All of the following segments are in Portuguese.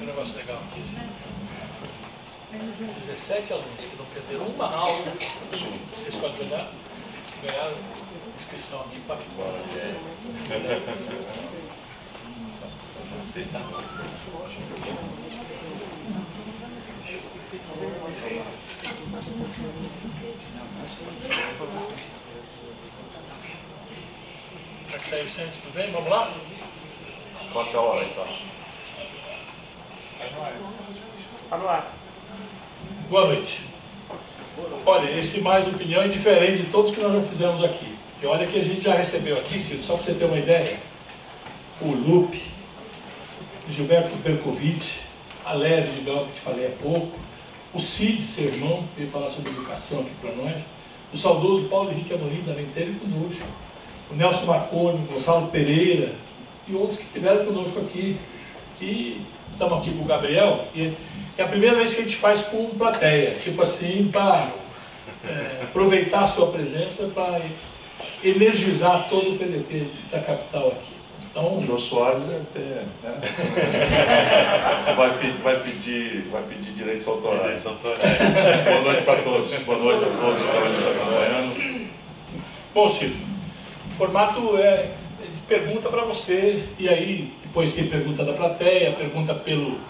Um negócio legal aqui, assim. 17 alunos que não perderam uma aula escola de olhar, ganharam inscrição aqui para fora. Você está. É está aí, Vicente? Tudo bem? Vamos lá? Quanto é a hora então? Vamos lá. Boa noite. Olha, esse mais opinião é diferente de todos que nós já fizemos aqui. E olha que a gente já recebeu aqui, Ciro, só para você ter uma ideia, o Lupe, Gilberto Percovitch, a Leve de Bel, que te falei há pouco, o Cid, seu irmão, veio falar sobre educação aqui para nós, o saudoso Paulo Henrique Amorim também teve conosco, o Nelson Marconi, o Gonçalo Pereira e outros que estiveram conosco aqui. E estamos aqui com o Gabriel, e é a primeira vez que a gente faz com plateia, tipo assim, para é, aproveitar a sua presença para energizar todo o PDT Cita Capital aqui. Então, o Jô Soares deve ter, né? vai, pedir, vai, pedir, vai pedir direitos autorais. Direitos autorais. Boa noite para todos. Boa noite a todos que estão nos acompanhando. Bom, Ciro, o formato é de pergunta para você, e aí depois tem pergunta da plateia, pergunta pelo,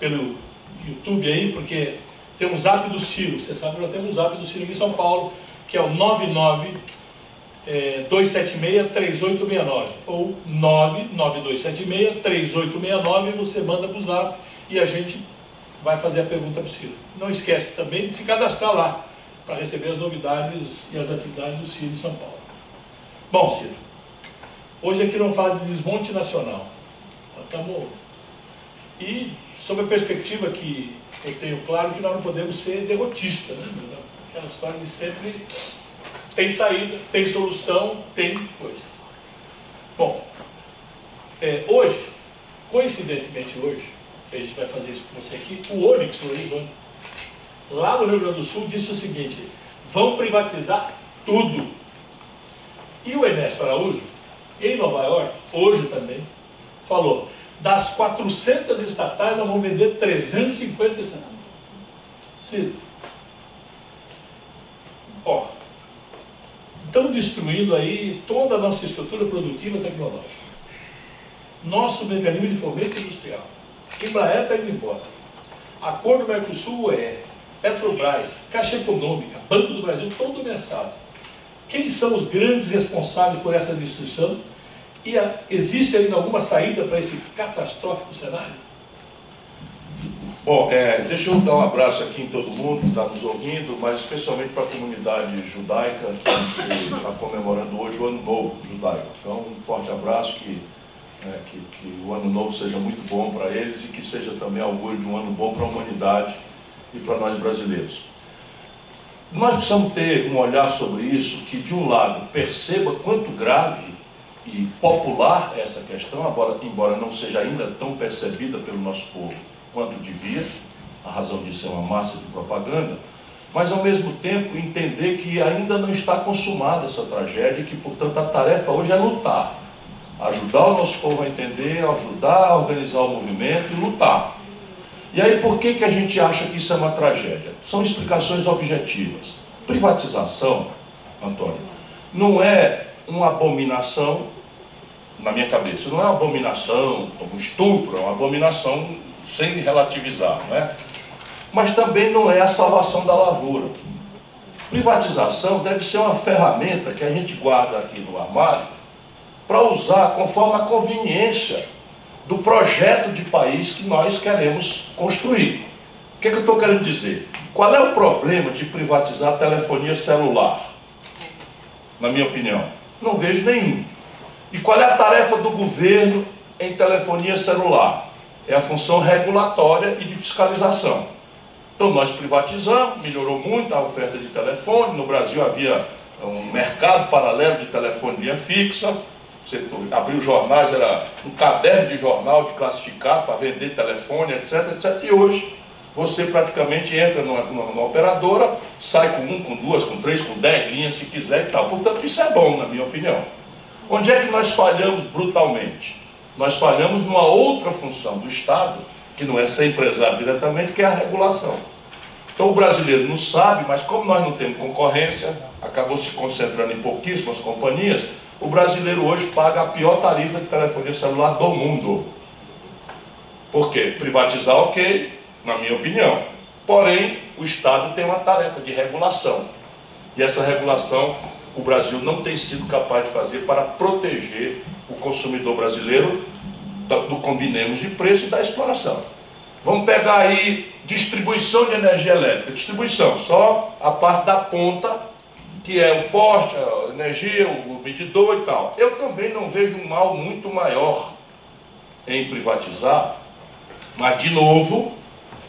pelo YouTube aí, porque tem um zap do Ciro, você sabe que nós temos um zap do Ciro em São Paulo, que é o 99 é, 276-3869 ou 99276-3869 você manda para o zap e a gente vai fazer a pergunta para o Ciro. Não esquece também de se cadastrar lá para receber as novidades e as atividades do Ciro em São Paulo. Bom, Ciro, hoje aqui vamos falar de desmonte nacional. Estamos... E sob a perspectiva que eu tenho claro que nós não podemos ser derrotistas, né? Aquela história de sempre tem saída, tem solução, tem coisa. Bom, é, hoje, coincidentemente hoje, a gente vai fazer isso com você aqui, o Onix, Horizonte, lá no Rio Grande do Sul, disse o seguinte, vão privatizar tudo. E o Ernesto Araújo, em Nova York, hoje também, falou, das 400 estatais, nós vamos vender 350 estatais. Ciro, ó, estão destruindo aí toda a nossa estrutura produtiva tecnológica. Nosso mecanismo de fomento industrial. Embraer está indo embora. Acordo Mercosul é Petrobras, Caixa Econômica, Banco do Brasil, todo ameaçado. Quem são os grandes responsáveis por essa destruição? E a, existe ainda alguma saída para esse catastrófico cenário? Bom, é, deixa eu dar um abraço aqui em todo mundo que está nos ouvindo, mas especialmente para a comunidade judaica que está comemorando hoje o Ano Novo judaico. Então, um forte abraço, que, é, que, que o Ano Novo seja muito bom para eles e que seja também augúrio de um ano bom para a humanidade e para nós brasileiros. Nós precisamos ter um olhar sobre isso que, de um lado, perceba quanto grave e popular essa questão, embora, embora não seja ainda tão percebida pelo nosso povo quanto devia, a razão disso é uma massa de propaganda, mas ao mesmo tempo entender que ainda não está consumada essa tragédia e que, portanto, a tarefa hoje é lutar. Ajudar o nosso povo a entender, ajudar a organizar o movimento e lutar. E aí, por que, que a gente acha que isso é uma tragédia? São explicações objetivas. Privatização, Antônio, não é uma abominação na minha cabeça, não é uma abominação como estupro, é uma abominação sem relativizar, não é? Mas também não é a salvação da lavoura. Privatização deve ser uma ferramenta que a gente guarda aqui no armário para usar conforme a conveniência do projeto de país que nós queremos construir. O que, é que eu estou querendo dizer? Qual é o problema de privatizar a telefonia celular? Na minha opinião, não vejo nenhum. E qual é a tarefa do governo em telefonia celular? é a função regulatória e de fiscalização. Então nós privatizamos, melhorou muito a oferta de telefone, no Brasil havia um mercado paralelo de telefonia fixa, você abriu jornais, era um caderno de jornal de classificar para vender telefone, etc, etc. E hoje você praticamente entra numa, numa, numa, operadora, sai com um, com duas, com três, com dez linhas se quiser e tal. Portanto, isso é bom, na minha opinião. Onde é que nós falhamos brutalmente? Nós falhamos numa outra função do Estado, que não é ser empresário diretamente, que é a regulação. Então o brasileiro não sabe, mas como nós não temos concorrência, acabou se concentrando em pouquíssimas companhias, o brasileiro hoje paga a pior tarifa de telefonia celular do mundo. Por quê? Privatizar, ok, na minha opinião. Porém, o Estado tem uma tarefa de regulação. E essa regulação o Brasil não tem sido capaz de fazer para proteger o consumidor brasileiro do combinemos de preço e da exploração. Vamos pegar aí distribuição de energia elétrica. Distribuição, só a parte da ponta, que é o poste, a energia, o medidor e tal. Eu também não vejo um mal muito maior em privatizar, mas, de novo,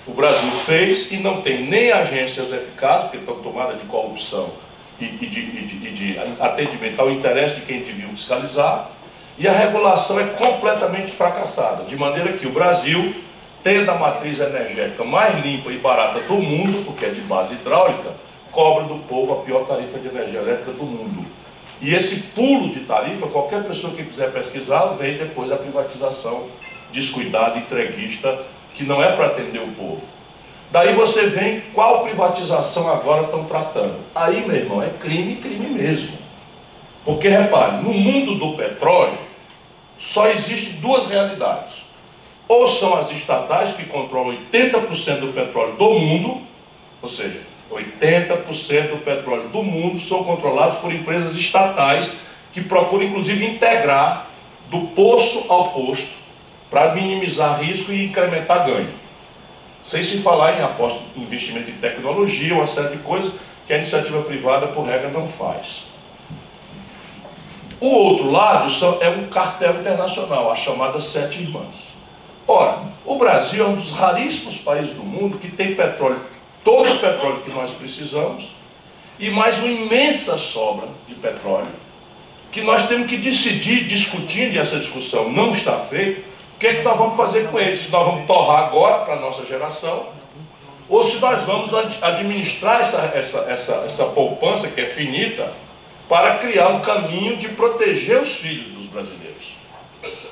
o Brasil fez e não tem nem agências eficazes, porque estão tomadas de corrupção e, e, de, e, de, e de atendimento ao interesse de quem deviam fiscalizar, e a regulação é completamente fracassada, de maneira que o Brasil, tendo a matriz energética mais limpa e barata do mundo, porque é de base hidráulica, cobra do povo a pior tarifa de energia elétrica do mundo. E esse pulo de tarifa, qualquer pessoa que quiser pesquisar, vem depois da privatização descuidada, entreguista, que não é para atender o povo. Daí você vem qual privatização agora estão tratando. Aí, meu irmão, é crime, crime mesmo. Porque repare, no mundo do petróleo, só existem duas realidades. Ou são as estatais que controlam 80% do petróleo do mundo, ou seja, 80% do petróleo do mundo são controlados por empresas estatais que procuram inclusive integrar do poço ao posto para minimizar risco e incrementar ganho. Sem se falar em aposta, investimento em tecnologia, uma série de coisas que a iniciativa privada, por regra, não faz. O outro lado é um cartel internacional, a chamada Sete Irmãs. Ora, o Brasil é um dos raríssimos países do mundo que tem petróleo, todo o petróleo que nós precisamos, e mais uma imensa sobra de petróleo, que nós temos que decidir, discutindo, e essa discussão não está feita, que é que nós vamos fazer com ele? Se nós vamos torrar agora para a nossa geração, ou se nós vamos administrar essa, essa, essa, essa poupança que é finita para criar um caminho de proteger os filhos dos brasileiros.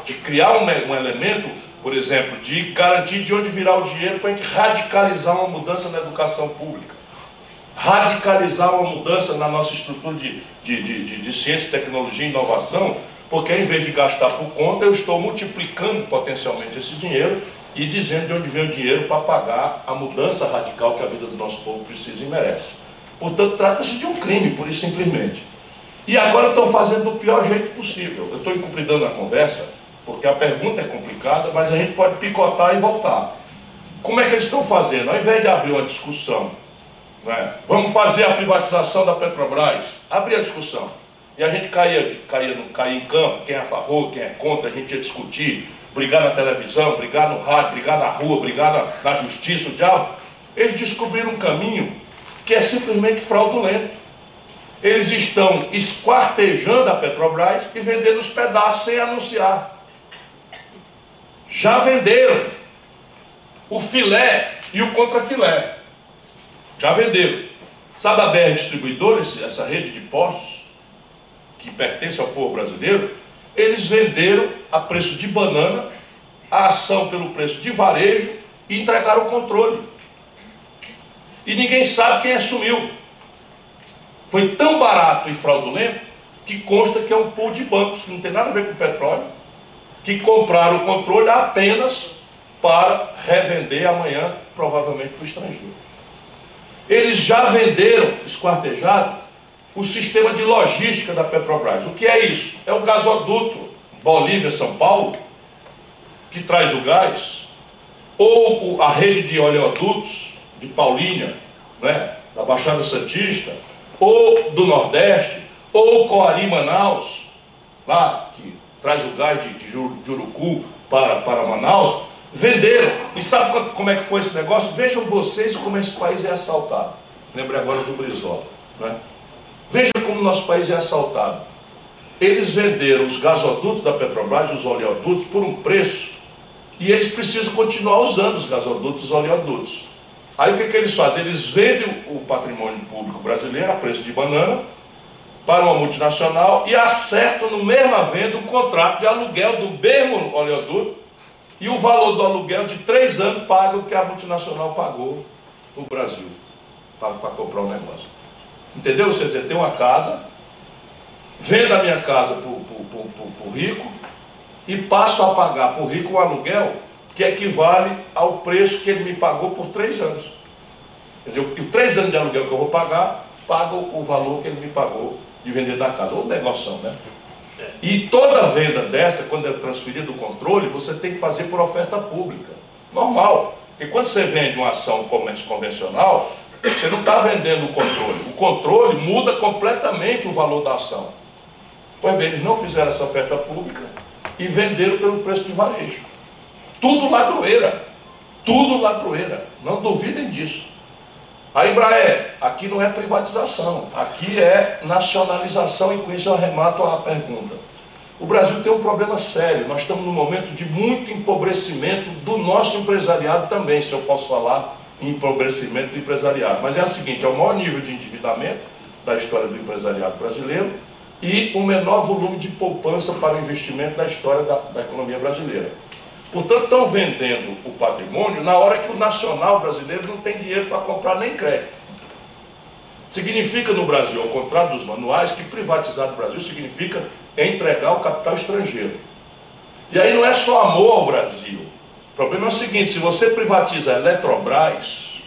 De criar um, um elemento, por exemplo, de garantir de onde virá o dinheiro para a gente radicalizar uma mudança na educação pública. Radicalizar uma mudança na nossa estrutura de, de, de, de, de ciência, tecnologia e inovação, porque em vez de gastar por conta, eu estou multiplicando potencialmente esse dinheiro e dizendo de onde vem o dinheiro para pagar a mudança radical que a vida do nosso povo precisa e merece. Portanto, trata-se de um crime, por isso simplesmente. E agora estão fazendo do pior jeito possível. Eu estou encupridando a conversa, porque a pergunta é complicada, mas a gente pode picotar e voltar. Como é que eles estão fazendo? Ao invés de abrir uma discussão, né? vamos fazer a privatização da Petrobras, abrir a discussão. E a gente caía, caía, caía em campo, quem é a favor, quem é contra, a gente ia discutir, brigar na televisão, brigar no rádio, brigar na rua, brigar na, na justiça, o diabo. Eles descobriram um caminho que é simplesmente fraudulento eles estão esquartejando a Petrobras e vendendo os pedaços sem anunciar. Já venderam o filé e o contrafilé. Já venderam. Sabe a BR Distribuidora, essa rede de postos, que pertence ao povo brasileiro? Eles venderam a preço de banana a ação pelo preço de varejo e entregaram o controle. E ninguém sabe quem assumiu foi tão barato e fraudulento que consta que é um pool de bancos, que não tem nada a ver com petróleo, que compraram o controle apenas para revender amanhã, provavelmente para o estrangeiro. Eles já venderam, esquartejado, o sistema de logística da Petrobras. O que é isso? É o gasoduto Bolívia-São Paulo, que traz o gás, ou a rede de oleodutos de Paulínia, né, da Baixada Santista, ou do Nordeste, ou Coari Manaus, lá que traz o gás de, de Jurucu para, para Manaus, venderam. E sabe como é que foi esse negócio? Vejam vocês como esse país é assaltado. Lembrei agora do Brizola. Né? Veja como nosso país é assaltado. Eles venderam os gasodutos da Petrobras, os oleodutos, por um preço, e eles precisam continuar usando os gasodutos e os oleodutos. Aí o que, que eles fazem? Eles vendem o patrimônio público brasileiro a preço de banana para uma multinacional e acertam no mesma venda um contrato de aluguel do mesmo oleoduto e o valor do aluguel de três anos paga o que a multinacional pagou no Brasil para comprar o um negócio. Entendeu? Você tem uma casa, vendo a minha casa para o rico e passo a pagar para o rico um aluguel que equivale ao preço que ele me pagou por três anos. Quer dizer, o três anos de aluguel que eu vou pagar, pago o valor que ele me pagou de vender da casa. Ou negócio, né? É. E toda venda dessa, quando é transferida do controle, você tem que fazer por oferta pública. Normal. Porque quando você vende uma ação comércio convencional, você não está vendendo o controle. O controle muda completamente o valor da ação. Pois bem, eles não fizeram essa oferta pública e venderam pelo preço de varejo. Tudo ladroeira. Tudo ladroeira. Não duvidem disso. A Embraer, aqui não é privatização, aqui é nacionalização, e com isso eu arremato a pergunta. O Brasil tem um problema sério, nós estamos num momento de muito empobrecimento do nosso empresariado também, se eu posso falar empobrecimento do empresariado. Mas é o seguinte, é o maior nível de endividamento da história do empresariado brasileiro e o menor volume de poupança para o investimento da história da, da economia brasileira. Portanto, estão vendendo o patrimônio na hora que o nacional brasileiro não tem dinheiro para comprar nem crédito. Significa no Brasil, ao contrário dos manuais, que privatizar no Brasil significa entregar o capital estrangeiro. E aí não é só amor ao Brasil. O problema é o seguinte: se você privatiza a Eletrobras,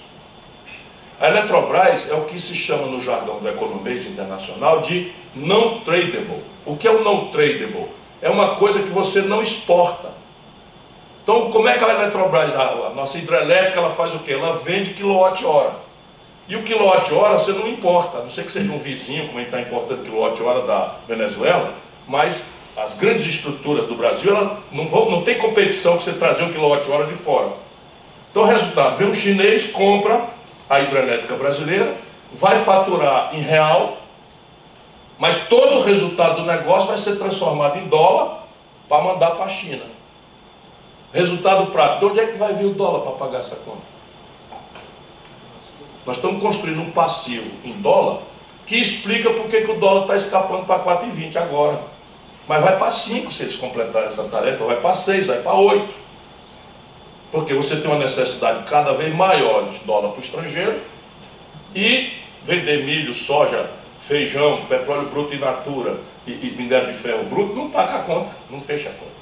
a Eletrobras é o que se chama no jargão do economês internacional de não tradable. O que é o não tradable? É uma coisa que você não exporta. Então, como é que a Eletrobras, a, nossa hidrelétrica, ela faz o quê? Ela vende quilowatt-hora. E o quilowatt-hora você não importa, a não ser que seja um vizinho, como a gente está importando quilowatt-hora da Venezuela, mas as grandes estruturas do Brasil, ela não, vão, não tem competição que você trazer um quilowatt-hora de fora. Então, resultado, vem um chinês, compra a hidrelétrica brasileira, vai faturar em real, mas todo o resultado do negócio vai ser transformado em dólar para mandar para a China. Resultado prático, de onde é que vai vir o dólar para pagar essa conta? Nós estamos construindo um passivo em dólar que explica por que o dólar está escapando para 4,20 agora. Mas vai para 5 se eles completarem essa tarefa, vai para 6, vai para 8. Porque você tem uma necessidade cada vez maior de dólar para o estrangeiro e vender milho, soja, feijão, petróleo bruto in natura e, e minério de ferro bruto não paga a conta, não fecha a conta.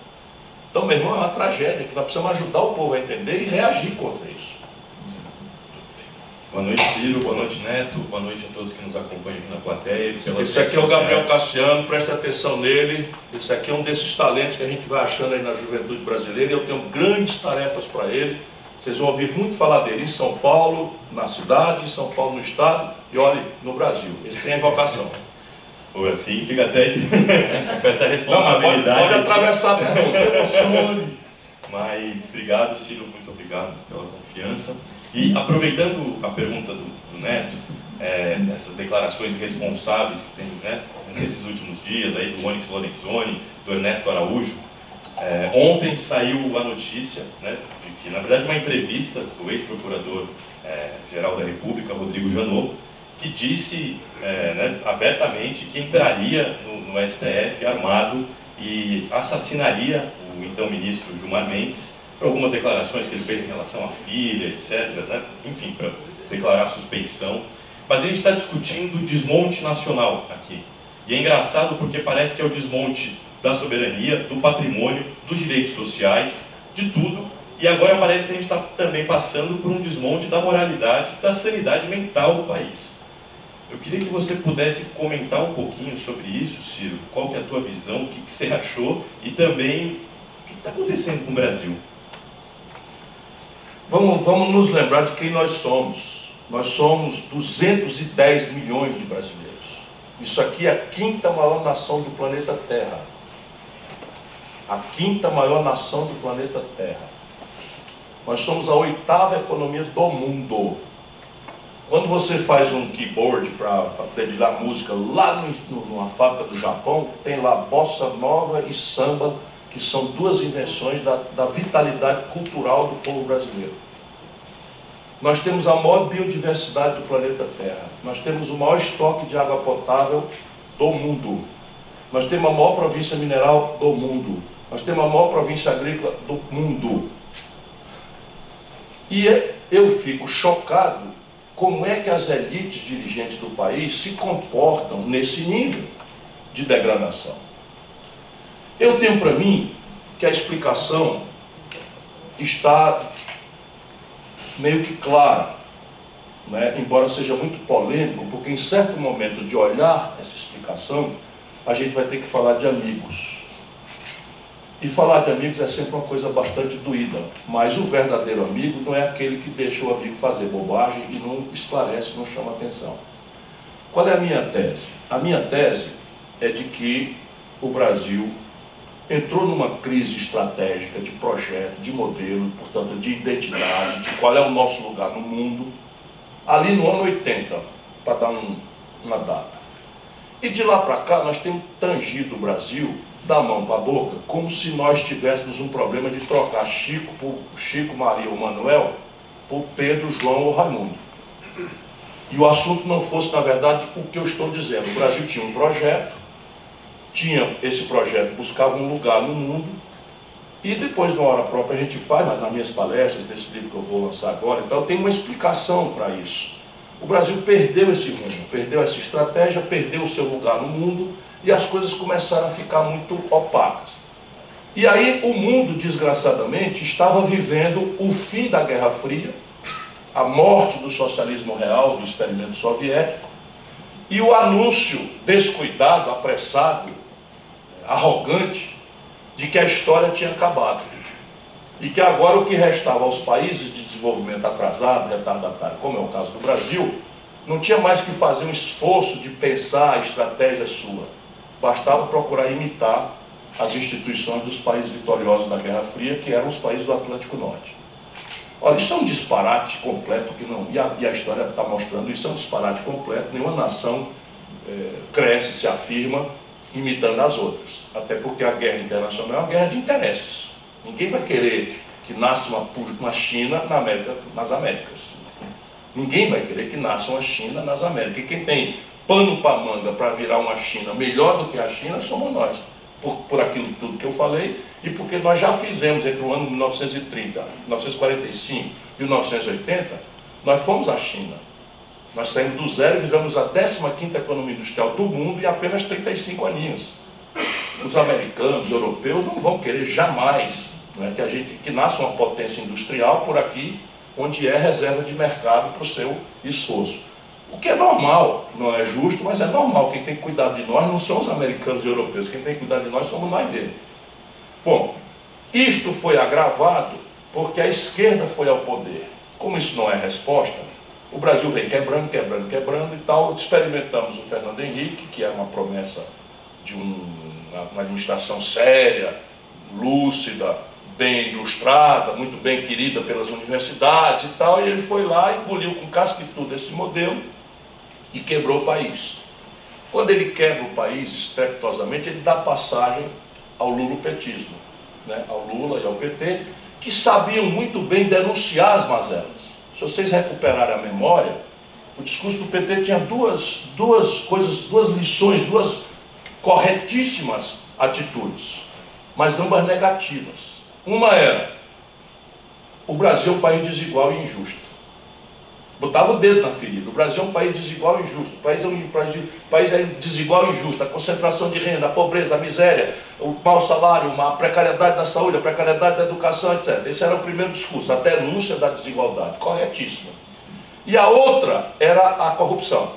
Então, meu irmão, é uma tragédia que nós precisamos ajudar o povo a entender e reagir contra isso. Boa noite, Ciro. Boa noite, Neto. Boa noite a todos que nos acompanham aqui na plateia. Esse aqui é o Gabriel Cassiano, presta atenção nele. Esse aqui é um desses talentos que a gente vai achando aí na juventude brasileira. Eu tenho grandes tarefas para ele. Vocês vão ouvir muito falar dele em São Paulo, na cidade, em São Paulo, no estado e, olhe, no Brasil. Esse tem a vocação. Ou assim, fica até com essa responsabilidade. Não, pode, pode atravessar, não, você emocione. Mas obrigado, Ciro, muito obrigado pela confiança. E aproveitando a pergunta do, do Neto, é, essas declarações responsáveis que tem né, nesses últimos dias aí do Onyx Lorenzoni, do Ernesto Araújo, é, ontem saiu a notícia né, de que, na verdade, uma entrevista do ex-procurador-geral é, da República, Rodrigo Janot, que disse é, né, abertamente que entraria no, no, STF armado e assassinaria então ministro Gilmar Mendes por algumas declarações que ele fez em relação à filha, etc. Né? Enfim, para declarar suspeição. Mas a gente está discutindo desmonte nacional aqui. E é engraçado porque parece que é o desmonte da soberania, do patrimônio, dos direitos sociais, de tudo. E agora parece que a gente está também passando por um desmonte da moralidade, da sanidade mental do país. Eu queria que você pudesse comentar um pouquinho sobre isso, Ciro. Qual que é a tua visão, o que, que você achou e também está acontecendo com o Brasil. Vamos, vamos nos lembrar de quem nós somos. Nós somos 210 milhões de brasileiros. Isso aqui é a quinta maior nação do planeta Terra. A quinta maior nação do planeta Terra. Nós somos a oitava economia do mundo. Quando você faz um keyboard para dedilhar música lá no, numa fábrica do Japão, tem lá bossa nova e samba, que são duas invenções da, da vitalidade cultural do povo brasileiro. Nós temos a maior biodiversidade do planeta Terra. Nós temos o maior estoque de água potável do mundo. Nós temos a maior província mineral do mundo. Nós temos a maior província agrícola do mundo. E é, eu fico chocado como é que as elites dirigentes do país se comportam nesse nível de degradação. Eu tenho para mim que a explicação está meio que clara, né? embora seja muito polêmico, porque em certo momento de olhar essa explicação, a gente vai ter que falar de amigos. E falar de amigos é sempre uma coisa bastante doída, mas o verdadeiro amigo não é aquele que deixa o amigo fazer bobagem e não esclarece, não chama atenção. Qual é a minha tese? A minha tese é de que o Brasil entrou numa crise estratégica de projeto, de modelo, portanto, de identidade, de qual é o nosso lugar no mundo, ali no ano 80, para dar um, uma data. E de lá para cá, nós temos tangido o Brasil da mão para a boca, como se nós tivéssemos um problema de trocar Chico por Chico, Maria ou Manuel por Pedro, João ou Raimundo. E o assunto não fosse, na verdade, o que eu estou dizendo. O Brasil tinha um projeto, tinha esse projeto, buscava um lugar no mundo, e depois, na hora própria, a gente faz, mas nas minhas palestras, nesse livro que eu vou lançar agora, então tem uma explicação para isso. O Brasil perdeu esse rumo, perdeu essa estratégia, perdeu o seu lugar no mundo e as coisas começaram a ficar muito opacas. E aí o mundo, desgraçadamente, estava vivendo o fim da Guerra Fria, a morte do socialismo real, do experimento soviético, e o anúncio descuidado, apressado, arrogante, de que a história tinha acabado. E que agora o que restava aos países de desenvolvimento atrasado, retardatário, como é o caso do Brasil, não tinha mais que fazer um esforço de pensar a estratégia sua. Bastava procurar imitar as instituições dos países vitoriosos da Guerra Fria, que eram os países do Atlântico Norte. Olha, isso é um disparate completo que não. E a, e a história está mostrando isso, é um disparate completo. Nenhuma nação é, cresce, se afirma, imitando as outras. Até porque a guerra internacional é uma guerra de interesses. Ninguém vai querer que nasça uma, uma China na América, nas Américas. Ninguém vai querer que nasça uma China nas Américas. E quem tem pano para manga para virar uma China melhor do que a China somos nós. Por, por aquilo tudo que eu falei e porque nós já fizemos entre o ano 1930, 1945 e 1980, nós fomos à China. Nós saímos do zero e viramos a 15 economia industrial do mundo em apenas 35 aninhos. Os americanos, os europeus não vão querer jamais né, que a gente que nasça uma potência industrial por aqui, onde é reserva de mercado para o seu esforço. O que é normal, não é justo, mas é normal. Quem tem que cuidar de nós não são os americanos e europeus, quem tem que cuidar de nós somos nós mesmos. Bom, isto foi agravado porque a esquerda foi ao poder. Como isso não é resposta, o Brasil vem quebrando, quebrando, quebrando e tal. Experimentamos o Fernando Henrique, que é uma promessa de um, uma administração séria, lúcida, bem ilustrada, muito bem querida pelas universidades e tal. E ele foi lá, engoliu com casca e tudo esse modelo e quebrou o país. Quando ele quebra o país estrepitosamente, ele dá passagem ao lulopetismo, né? ao Lula e ao PT, que sabiam muito bem denunciar as mazelas. Se vocês recuperarem a memória, o discurso do PT tinha duas, duas coisas, duas lições, duas corretíssimas atitudes, mas ambas negativas. Uma era: o Brasil é um país desigual e injusto. Botava o dedo na ferida. O Brasil é um país desigual e injusto. O país é, um, país é desigual e injusto. A concentração de renda, a pobreza, a miséria, o mau salário, a precariedade da saúde, a precariedade da educação, etc. Esse era o primeiro discurso, a denúncia da desigualdade. Corretíssima. E a outra era a corrupção.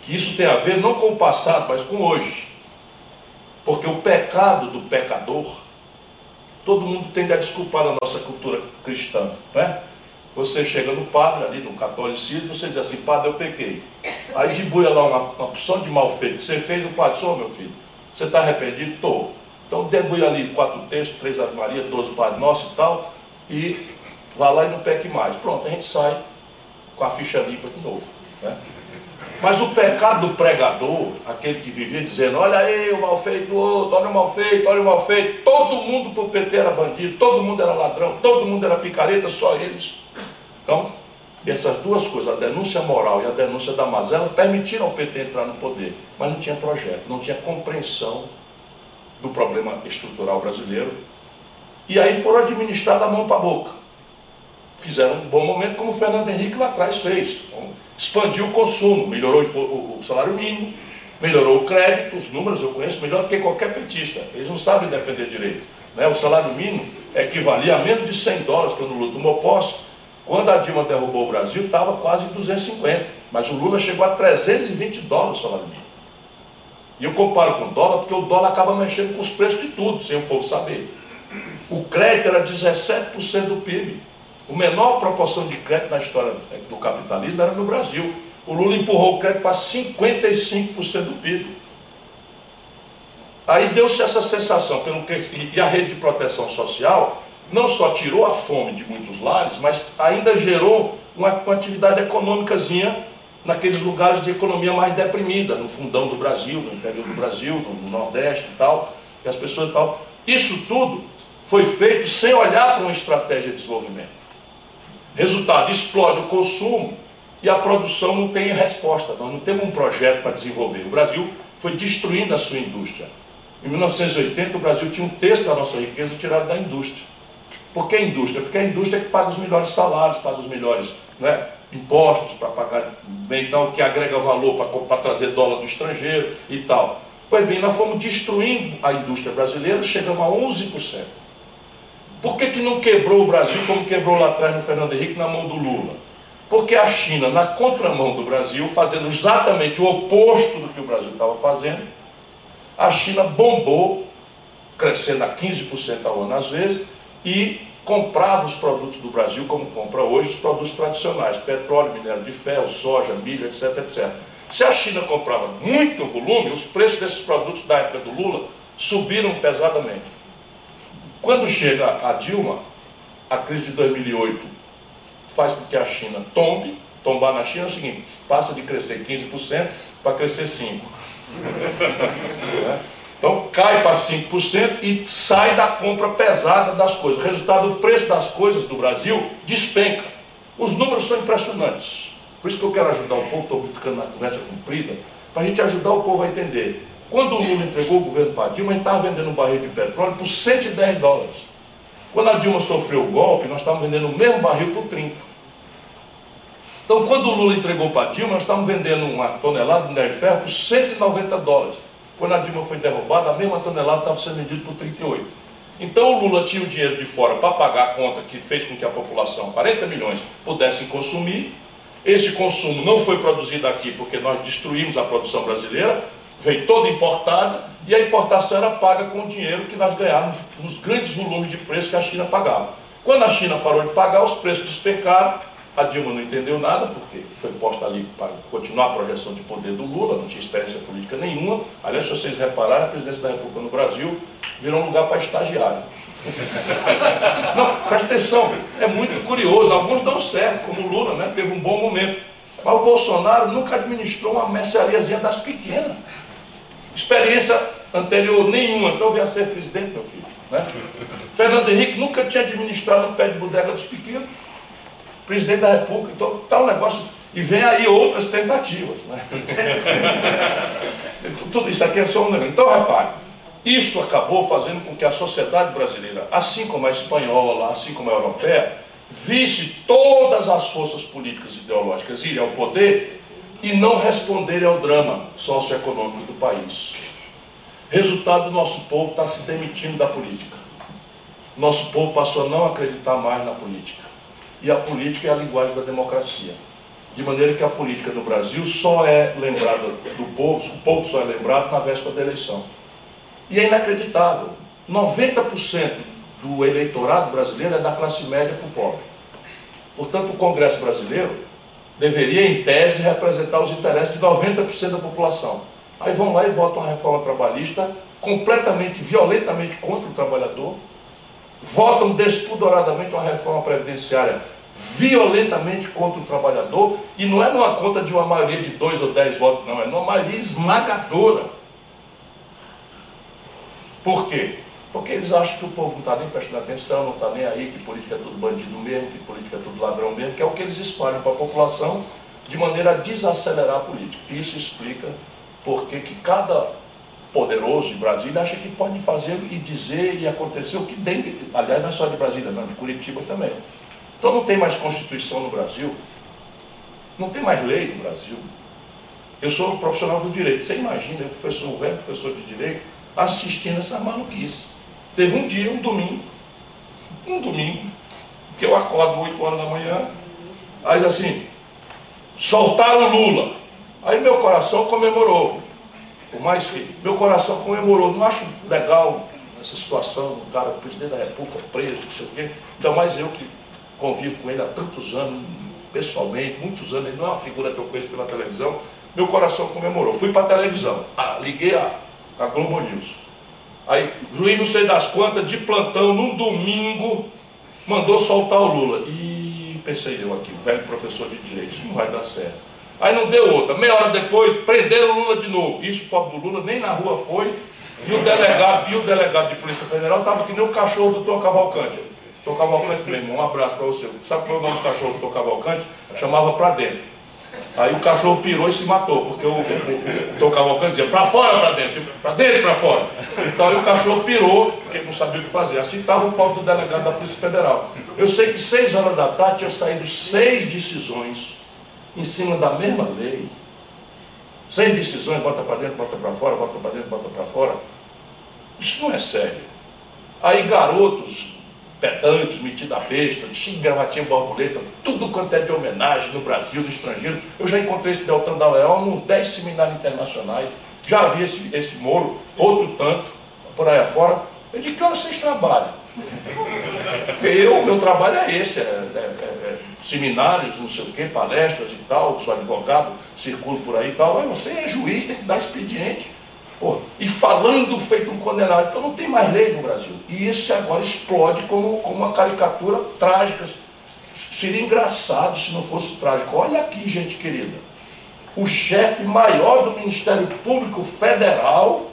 Que isso tem a ver não com o passado, mas com hoje. Porque o pecado do pecador, todo mundo tende a desculpar na nossa cultura cristã, não é? Você chega no padre ali no catolicismo, você diz assim, padre, eu pequei. Aí debuia lá uma, uma opção de mal feito que você fez, o padre, sou meu filho, você está arrependido? Estou. Então debuia ali quatro textos, três Ave Maria, doze Padre Nosso e tal, e vá lá e não peque mais. Pronto, a gente sai com a ficha limpa de novo. Né? Mas o pecado do pregador, aquele que vivia dizendo, olha aí o mal feito do outro, olha o mal feito, olha o mal feito, todo mundo para o PT era bandido, todo mundo era ladrão, todo mundo era picareta, só eles. Então, essas duas coisas, a denúncia moral e a denúncia da mazela, permitiram ao PT entrar no poder, mas não tinha projeto, não tinha compreensão do problema estrutural brasileiro. E aí foram administrar da mão para a boca. Fizeram um bom momento, como o Fernando Henrique lá atrás fez. Expandiu o consumo, melhorou o salário mínimo, melhorou o crédito, os números eu conheço melhor do que qualquer petista. Eles não sabem defender direito. Né? O salário mínimo equivalia a menos de 100 dólares quando o Lula tomou posse. Quando a Dilma derrubou o Brasil, estava quase 250. Mas o Lula chegou a 320 dólares o salário mínimo. E eu comparo com o dólar porque o dólar acaba mexendo com os preços de tudo, sem o povo saber. O crédito era 17% do PIB. O menor proporção de crédito na história do capitalismo era no Brasil. O Lula empurrou o crédito para 55% do PIB. Aí deu-se essa sensação, pelo que, e a rede de proteção social não só tirou a fome de muitos lares, mas ainda gerou uma, uma atividade econômicazinha naqueles lugares de economia mais deprimida, no fundão do Brasil, no interior do Brasil, no, Nordeste e tal, e as pessoas e tal. Isso tudo foi feito sem olhar para uma estratégia de desenvolvimento. Resultado, explode o consumo e a produção não tem resposta. Nós não temos um projeto para desenvolver. O Brasil foi destruindo a sua indústria. Em 1980, o Brasil tinha um terço da nossa riqueza tirado da indústria. Por que a indústria? Porque a indústria é que paga os melhores salários, paga os melhores né, impostos para pagar bem tal, que agrega valor para trazer dólar do estrangeiro e tal. Pois bem, nós fomos destruindo a indústria brasileira, chegamos a 11%. Por que, que não quebrou o Brasil como quebrou lá atrás no Fernando Henrique na mão do Lula? Porque a China, na contramão do Brasil, fazendo exatamente o oposto do que o Brasil estava fazendo, a China bombou, crescendo a 15% ao ano às vezes, e comprava os produtos do Brasil, como compra hoje os produtos tradicionais, petróleo, minério de ferro, soja, milho, etc, etc. Se a China comprava muito volume, os preços desses produtos da época do Lula subiram pesadamente. Quando chega a Dilma, a crise de 2008 faz com que a China tombe. Tombar na China é o seguinte: passa de crescer 15% para crescer 5%. Então cai para 5% e sai da compra pesada das coisas. Resultado, o preço das coisas do Brasil despenca. Os números são impressionantes. Por isso que eu quero ajudar o povo, estou ficando na conversa comprida, para a gente ajudar o povo a entender. Quando o Lula entregou o governo para a Dilma, a gente estava vendendo um barril de petróleo por 110 dólares. Quando a Dilma sofreu o golpe, nós estávamos vendendo o mesmo barril por 30. Então, quando o Lula entregou para a Dilma, nós estávamos vendendo uma tonelada de minério de ferro por 190 dólares. Quando a Dilma foi derrubada, a mesma tonelada estava sendo vendida por 38. Então o Lula tinha o dinheiro de fora para pagar a conta que fez com que a população, 40 milhões, pudessem consumir. Esse consumo não foi produzido aqui porque nós destruímos a produção brasileira, veio toda importada e a importação era paga com o dinheiro que nós ganhávamos nos grandes volumes de preço que a China pagava. Quando a China parou de pagar, os preços despecaram a Dilma não entendeu nada, porque foi posta ali para continuar a projeção de poder do Lula, não tinha experiência política nenhuma. Aliás, se vocês repararem, a presidência da República no Brasil virou um lugar para estagiário. Não, presta atenção, é muito curioso. Alguns dão certo, como o Lula, né? teve um bom momento. Mas o Bolsonaro nunca administrou uma merceariazinha das pequenas. Experiência anterior nenhuma, então venha ser presidente, meu filho. Né? Fernando Henrique nunca tinha administrado um pé de bodega dos pequenos presidente da República, então está um negócio. E vem aí outras tentativas. Né? Tudo isso aqui é só um negócio. Então, repare, isto acabou fazendo com que a sociedade brasileira, assim como a espanhola, assim como a europeia, visse todas as forças políticas e ideológicas irem ao poder e não responderem ao drama socioeconômico do país. Resultado, nosso povo está se demitindo da política. Nosso povo passou a não acreditar mais na política e a política é a linguagem da democracia. De maneira que a política no Brasil só é lembrada do povo, o povo só é lembrado na véspera da eleição. E é inacreditável. 90% do eleitorado brasileiro é da classe média para o pobre. Portanto, o Congresso brasileiro deveria, em tese, representar os interesses de 90% da população. Aí vão lá e votam uma reforma trabalhista completamente, violentamente contra o trabalhador, votam despudoradamente uma reforma previdenciária violentamente contra o trabalhador, e não é numa conta de uma maioria de dois ou dez votos, não, é numa maioria esmagadora. Por quê? Porque eles acham que o povo não está nem prestando atenção, não está nem aí, que política é tudo bandido mesmo, que política é tudo ladrão mesmo, que é o que eles espalham para a população de maneira a desacelerar a política. Isso explica por que cada poderoso em Brasília acha que pode fazer e dizer e acontecer o que tem. Aliás, não é só de Brasília, não, de Curitiba também. Então não tem mais Constituição no Brasil, não tem mais lei no Brasil. Eu sou um profissional do direito. Você imagina, eu professor, velho professor de direito, assistindo essa maluquice. Teve um dia, um domingo, um domingo, que eu acordo 8 horas da manhã, aí assim, soltaram Lula. Aí meu coração comemorou. Por mais que meu coração comemorou. Não acho legal essa situação, o cara, o presidente da República preso, não sei o quê. Então, mais eu que convivo com ele há tantos anos, pessoalmente, muitos anos, ele não é uma figura que eu conheço pela televisão, meu coração comemorou. Fui para a televisão, ah, liguei a, a Globo News. Aí, juiz não sei das quantas, de plantão, num domingo, mandou soltar o Lula. E pensei eu aqui, velho professor de direito, isso não vai dar certo. Aí não deu outra. Meia hora depois, prenderam o Lula de novo. Isso, o pobre do Lula, nem na rua foi. E o delegado, e o delegado de Polícia Federal estava que nem o cachorro do Tom Cavalcante. Tom Cavalcante, meu irmão, um abraço para você. Sabe qual é o nome do cachorro do Tom Cavalcante? Chamava para dentro. Aí o cachorro pirou e se matou, porque o, o, o Tom Cavalcante dizia, para fora, para dentro, para dentro, para fora. Então aí o cachorro pirou, porque não sabia o que fazer. Assim estava o pobre do delegado da Polícia Federal. Eu sei que seis horas da tarde tinha saído seis decisões em cima da mesma lei. Seis decisões, bota para dentro, bota para fora, bota para dentro, bota para fora. Isso não é sério. Aí garotos pedantes, metidos a besta, tinha gravatinha borboleta, tudo quanto é de homenagem no Brasil, no estrangeiro. Eu já encontrei esse Deltan da Leal num 10 seminários internacionais. Já vi esse, esse Moro, outro tanto, por aí afora. Eu digo, que horas vocês trabalham? Eu, meu trabalho é esse, é, é, é, seminários, não sei o quê, palestras e tal, sou advogado, circulo por aí e tal, mas você é juiz, tem que dar expediente. Pô, e falando feito um condenado. Então não tem mais lei no Brasil. E isso agora explode como, como uma caricatura trágica. Seria engraçado se não fosse trágico. Olha aqui, gente querida. O chefe maior do Ministério Público Federal,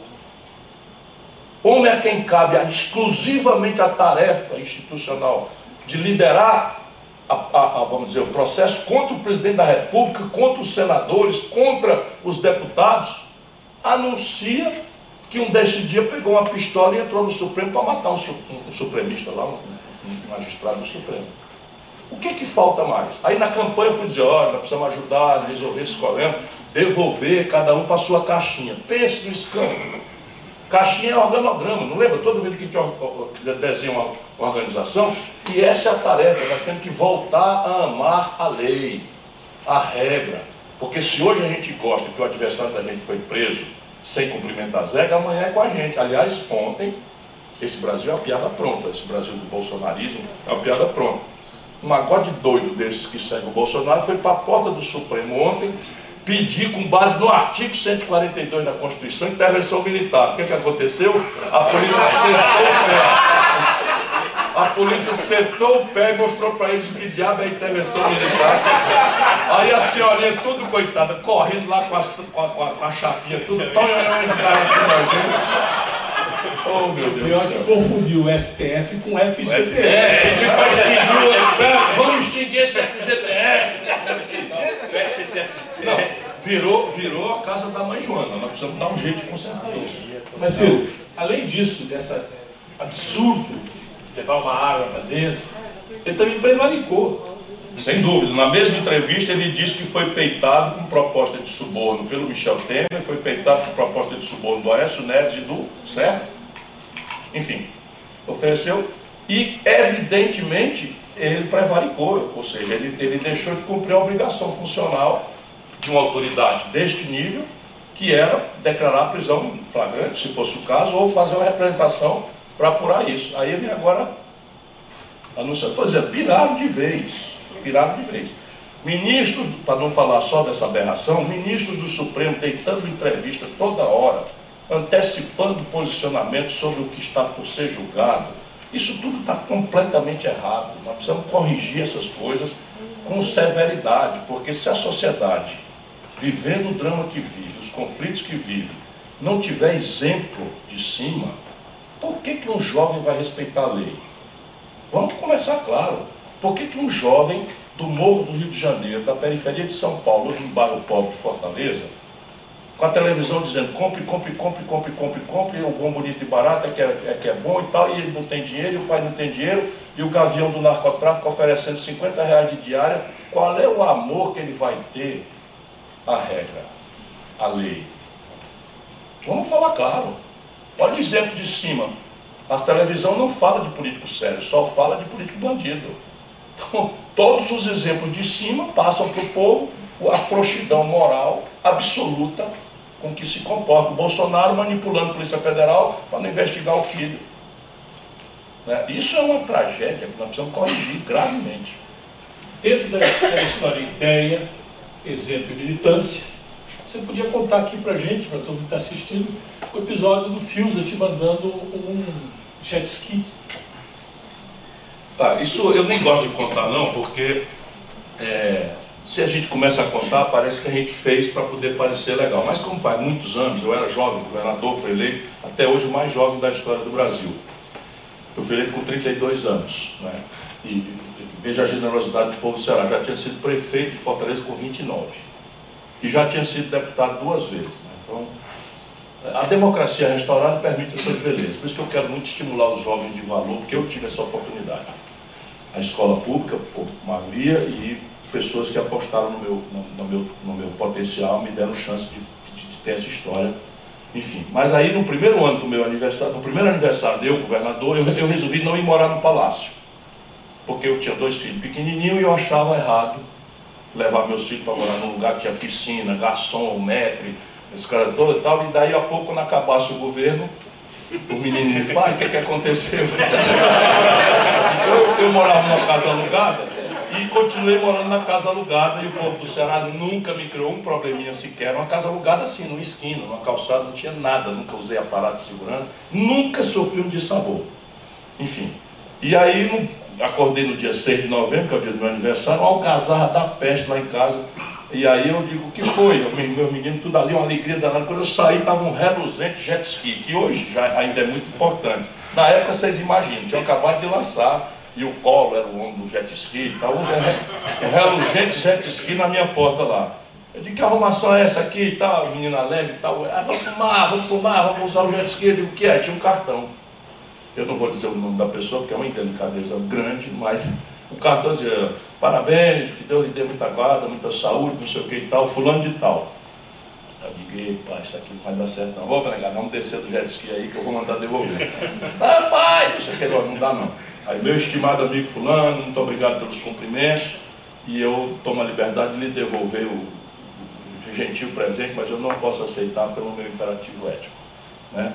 homem a quem cabe exclusivamente a tarefa institucional de liderar a, a, a, vamos dizer, o processo contra o presidente da República, contra os senadores, contra os deputados, anuncia que um desse dia pegou uma pistola e entrou no Supremo para matar um, um, um supremista lá, um, um, magistrado do Supremo. O que que falta mais? Aí na campanha eu fui dizer, olha, nós precisamos ajudar a resolver esse problema, devolver cada um para sua caixinha. Pense no escândalo. Caixinha é organograma, não lembra? Toda vez que desenha uma organização, e essa é a tarefa, nós temos que voltar a amar a lei, a regra, porque se hoje a gente gosta que o adversário da gente foi preso sem cumprimentar as regras, amanhã é com a gente. Aliás, ontem, esse Brasil é uma piada pronta. Esse Brasil do bolsonarismo é uma piada pronta. Um magode doido desses que segue o Bolsonaro foi para a porta do Supremo ontem pedir, com base no artigo 142 da Constituição, intervenção militar. O que, que aconteceu? A polícia sentou o pé. A polícia sentou o pé e mostrou para eles o que diabo é intervenção militar. Aí a senhorinha, tudo coitada, correndo lá com, as, com, a, com a chapinha, tudo tão Oh, meu Deus Pior que confundiu o STF com o FGTS. É, vai extinguir, vamos extinguir esse FGTS. Não, virou, virou a casa da mãe Joana. Nós precisamos dar um jeito de consertar isso. Mas, além disso, dessa absurdo levar uma água para dentro, ele também prevaricou. Sem dúvida. Na mesma entrevista, ele disse que foi peitado com proposta de suborno pelo Michel Temer, foi peitado com proposta de suborno do Aécio Neves e do certo? Enfim, ofereceu. E, evidentemente, ele prevaricou, ou seja, ele, ele deixou de cumprir a obrigação funcional de uma autoridade deste nível, que era declarar a prisão flagrante, se fosse o caso, ou fazer uma representação para apurar isso. Aí vem agora anunciando, estou dizendo, piraram de vez, piraram de vez. Ministros, para não falar só dessa aberração, ministros do Supremo deitando entrevistas toda hora, antecipando posicionamento sobre o que está por ser julgado. Isso tudo está completamente errado. Nós precisamos corrigir essas coisas com severidade, porque se a sociedade, vivendo o drama que vive, os conflitos que vive, não tiver exemplo de cima, por que, que um jovem vai respeitar a lei? Vamos começar claro. Por que, que um jovem do Morro do Rio de Janeiro, da periferia de São Paulo, um bairro pobre de Fortaleza, com a televisão dizendo compre, compre, compre, compre, compre, compre, o bom, bonito e barato é que é, é que é bom e tal, e ele não tem dinheiro, e o pai não tem dinheiro, e o gavião do narcotráfico oferecendo 50 reais de diária, qual é o amor que ele vai ter à regra, à lei? Vamos falar claro. Olha o exemplo de cima. A televisão não fala de político sério, só fala de político bandido. Então, todos os exemplos de cima passam para o povo a frouxidão moral absoluta com que se comporta o Bolsonaro manipulando a Polícia Federal para não investigar o filho. Né? Isso é uma tragédia que nós precisamos corrigir gravemente. Dentro daquela história ideia, exemplo e militância, você podia contar aqui para gente, para todo mundo que está assistindo, o episódio do Fiusa te mandando um jet ski. Ah, isso eu nem gosto de contar não, porque é, se a gente começa a contar, parece que a gente fez para poder parecer legal. Mas como faz muitos anos, eu era jovem, governador, fui eleito, até hoje o mais jovem da história do Brasil. Eu fui eleito com 32 anos. Né? E veja a generosidade do povo do Ceará, já tinha sido prefeito de Fortaleza com 29 e já tinha sido deputado duas vezes. Né? Então, a democracia restaurada permite essas belezas. Por isso que eu quero muito estimular os jovens de valor, porque eu tive essa oportunidade. A escola pública, por maioria, e pessoas que apostaram no meu, no, no meu, no meu potencial, me deram chance de, de, de, ter essa história. Enfim, mas aí no primeiro ano do meu aniversário, no primeiro aniversário de eu, governador, eu, eu resolvi não ir morar no palácio. Porque eu tinha dois filhos pequenininhos e eu achava errado levar meus filhos para morar num lugar que tinha piscina, garçom, metre, esse cara todo e tal, e daí a pouco, quando acabasse o governo, o menino disse, pai, o que, que aconteceu? eu, eu morava numa casa alugada e continuei morando na casa alugada e o povo do Ceará nunca me criou um probleminha sequer. Uma casa alugada assim, numa esquina, numa calçada, não tinha nada, nunca usei aparato de segurança, nunca sofri um dissabor. Enfim. E aí, acordei no dia 6 de novembro, que é o dia do meu aniversário, uma algazarra da peste lá em casa. E aí eu digo, o que foi? Meus meninos, tudo ali, uma alegria danada. Quando eu saí, estava um reluzente jet ski, que hoje já ainda é muito importante. Na época, vocês imaginam, tinham acabado de lançar, e o Colo era o homem do jet ski e tal, um, um reluzente jet ski na minha porta lá. Eu digo, que arrumação é essa aqui e tal, menina leve e tal. Ah, vamos fumar, vamos fumar, vamos usar o jet ski. Eu digo, o que é? Tinha um cartão. Eu não vou dizer o nome da pessoa, porque é uma indelicadeza grande, mas o cartão dizia, parabéns, que Deus lhe dê muita guarda, muita saúde, não sei o que e tal, fulano de tal. Eu digo, pai, isso aqui não vai dar certo não. Vou negar, vamos descer do jet ski aí que eu vou mandar devolver. ah, pai, não sei o que, não, não dá não. Aí meu estimado amigo fulano, muito obrigado pelos cumprimentos, e eu tomo a liberdade de lhe devolver o, o gentil presente, mas eu não posso aceitar pelo meu imperativo ético. Né?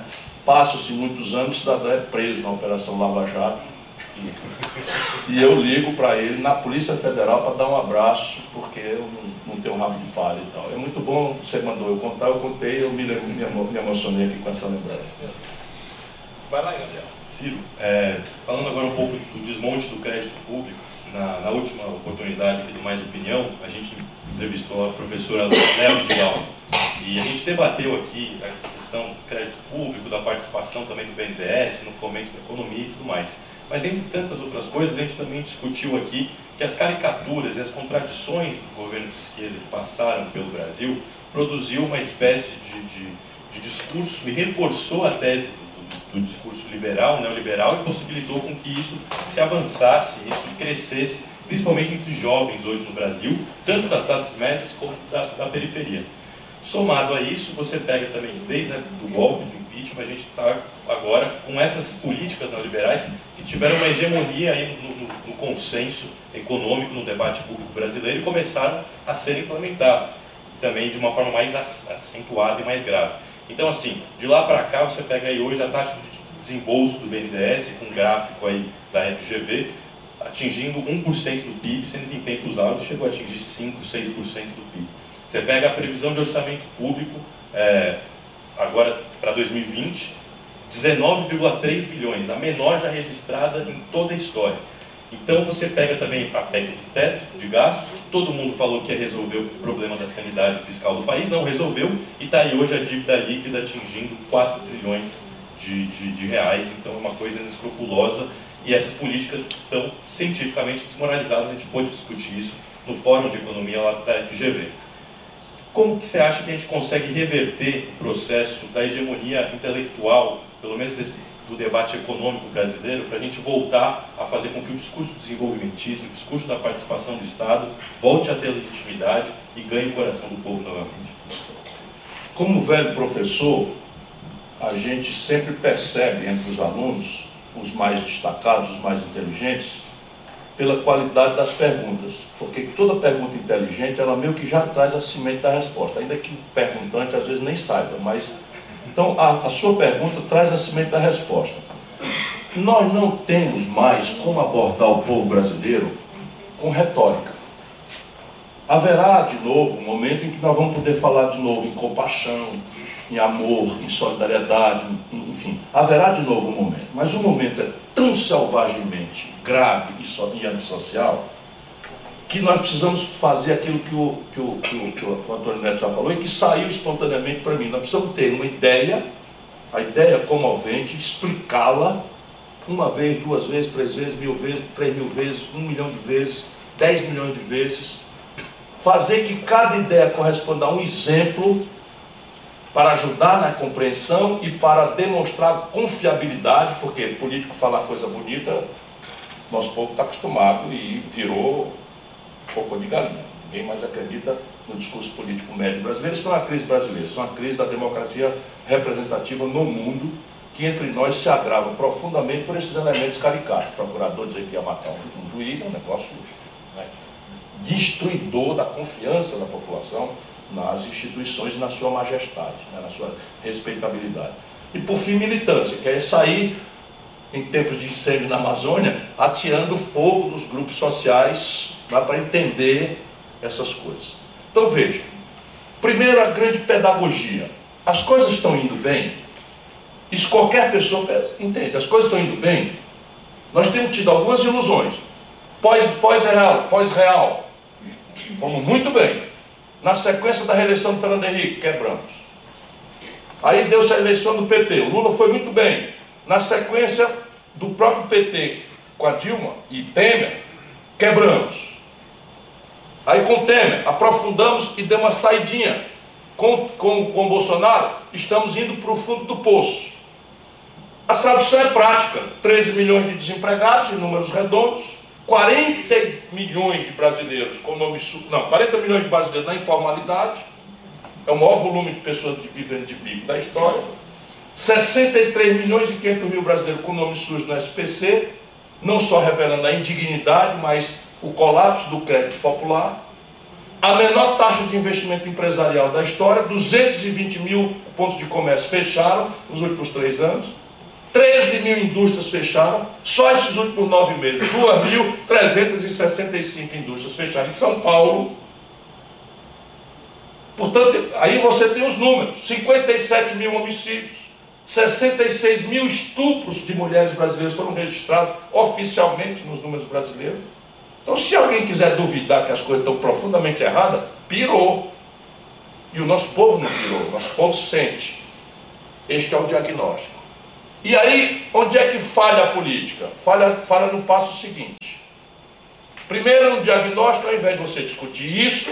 Passam-se muitos anos, o cidadão é preso na Operação Lava Jato. E eu ligo para ele na Polícia Federal para dar um abraço, porque eu não, não tenho um rabo de palha e tal. É muito bom, você mandou eu contar, eu contei, eu me, me, me emocionei aqui com essa lembrança. Vai lá, Gabriel. Ciro, é, falando agora um pouco do desmonte do crédito público, na, na última oportunidade aqui do Mais Opinião, a gente entrevistou a professora Léo Vidal e a gente debateu aqui questão do crédito público, da participação também do BNDES no fomento da economia e tudo mais. Mas entre tantas outras coisas, a gente também discutiu aqui que as caricaturas e as contradições dos governos de esquerda que passaram pelo Brasil produziu uma espécie de, de, de discurso e reforçou a tese do, do, discurso liberal, neoliberal, e possibilitou com que isso se avançasse, isso crescesse, principalmente entre jovens hoje no Brasil, tanto das classes médias como da, da periferia. Somado a isso, você pega também, desde né, do golpe, do impeachment, a gente está agora com essas políticas neoliberais que tiveram uma hegemonia aí no, no, no, consenso econômico, no debate público brasileiro e começaram a ser implementadas, também de uma forma mais acentuada e mais grave. Então, assim, de lá para cá, você pega aí hoje a taxa de desembolso do BNDES, com um gráfico aí da FGV, atingindo 1% do PIB, sendo que em tempos altos chegou a atingir 5, 6% do PIB. Você pega a previsão de orçamento público, é, agora para 2020, 19,3 bilhões, a menor já registrada em toda a história. Então você pega também a PEC do teto de gastos, que todo mundo falou que ia resolver o problema da sanidade fiscal do país, não resolveu, e está aí hoje a dívida líquida atingindo 4 trilhões de, de, de reais, então é uma coisa inescrupulosa, e essas políticas estão cientificamente desmoralizadas, a gente pode discutir isso no Fórum de Economia lá da FGV. Como que você acha que a gente consegue reverter o processo da hegemonia intelectual, pelo menos desse, do debate econômico brasileiro, para a gente voltar a fazer com que o discurso desenvolvimentista, o discurso da participação do Estado, volte a ter legitimidade e ganhe o coração do povo novamente? Como velho professor, a gente sempre percebe entre os alunos, os mais destacados, os mais inteligentes, pela qualidade das perguntas. Porque toda pergunta inteligente, ela meio que já traz a semente da resposta, ainda que o perguntante às vezes nem saiba. Mas, então, a, a sua pergunta traz a semente da resposta. Nós não temos mais como abordar o povo brasileiro com retórica. Haverá de novo um momento em que nós vamos poder falar de novo em compaixão, em amor, em solidariedade, enfim, haverá de novo um momento. Mas o momento é tão selvagemente grave e antissocial que nós precisamos fazer aquilo que o, que o, que o, que o Antônio Neto já falou e que saiu espontaneamente para mim. Nós precisamos ter uma ideia, a ideia comovente, explicá-la uma vez, duas vezes, três vezes, mil vezes, três mil vezes, um milhão de vezes, dez milhões de vezes. Fazer que cada ideia corresponda a um exemplo para ajudar na compreensão e para demonstrar confiabilidade, porque político falar coisa bonita, nosso povo está acostumado e virou cocô de galinha. Ninguém mais acredita no discurso político médio brasileiro. Isso não é uma crise brasileira, isso é uma crise da democracia representativa no mundo, que entre nós se agrava profundamente por esses elementos caricatos. Procurador dizer que ia matar um, um juiz é um negócio né, destruidor da confiança da população nas instituições e na sua majestade, né, na sua respeitabilidade. E por fim, militância, que é sair em tempos de incêndio na Amazônia, atirando fogo nos grupos sociais para entender essas coisas. Então veja, primeiro a grande pedagogia. As coisas estão indo bem? Isso qualquer pessoa entende. As coisas estão indo bem? Nós temos tido algumas ilusões. Pós-real, pós pós-real. Fomos muito bem. Na sequência da reeleição do Fernando Henrique, quebramos. Aí deu-se a eleição do PT. O Lula foi muito bem. Na sequência do próprio PT com a Dilma e Temer, quebramos. Aí com Temer, aprofundamos e deu uma saidinha. Com, com, com Bolsonaro, estamos indo para o fundo do poço. A tradução é prática: 13 milhões de desempregados, em números redondos, 40 milhões de brasileiros com nome não, 40 milhões de brasileiros na informalidade, é o maior volume de pessoas vivendo de bico da história. 63 milhões e 500 mil brasileiros com nome sujo no SPC, não só revelando a indignidade, mas o colapso do crédito popular. A menor taxa de investimento empresarial da história, 220 mil pontos de comércio fecharam nos últimos três anos. 13 mil indústrias fecharam, só esses últimos nove meses. 2.365 indústrias fecharam em São Paulo. Portanto, aí você tem os números: 57 mil homicídios, 66 mil estupros de mulheres brasileiras foram registrados oficialmente nos números brasileiros. Então, se alguém quiser duvidar que as coisas estão profundamente erradas, pirou. E o nosso povo não pirou, o nosso povo sente. Este é o diagnóstico. E aí, onde é que falha a política? Falha, falha no passo seguinte. Primeiro, no diagnóstico, ao invés de você discutir isso,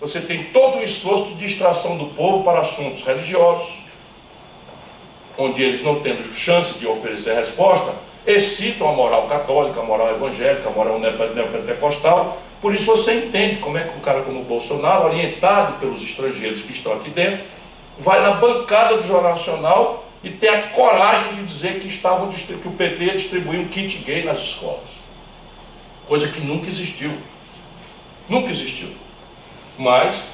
você tem todo o esforço de distração do povo para assuntos religiosos, onde eles não tendo chance de oferecer resposta, excitam a moral católica, a moral evangélica, a moral neopentecostal. Por isso você entende como é que um cara como o Bolsonaro, orientado pelos estrangeiros que estão aqui dentro, vai na bancada do Jornal Nacional e ter a coragem de dizer que, estavam, que o PT ia distribuir um kit gay nas escolas. Coisa que nunca existiu. Nunca existiu. Mas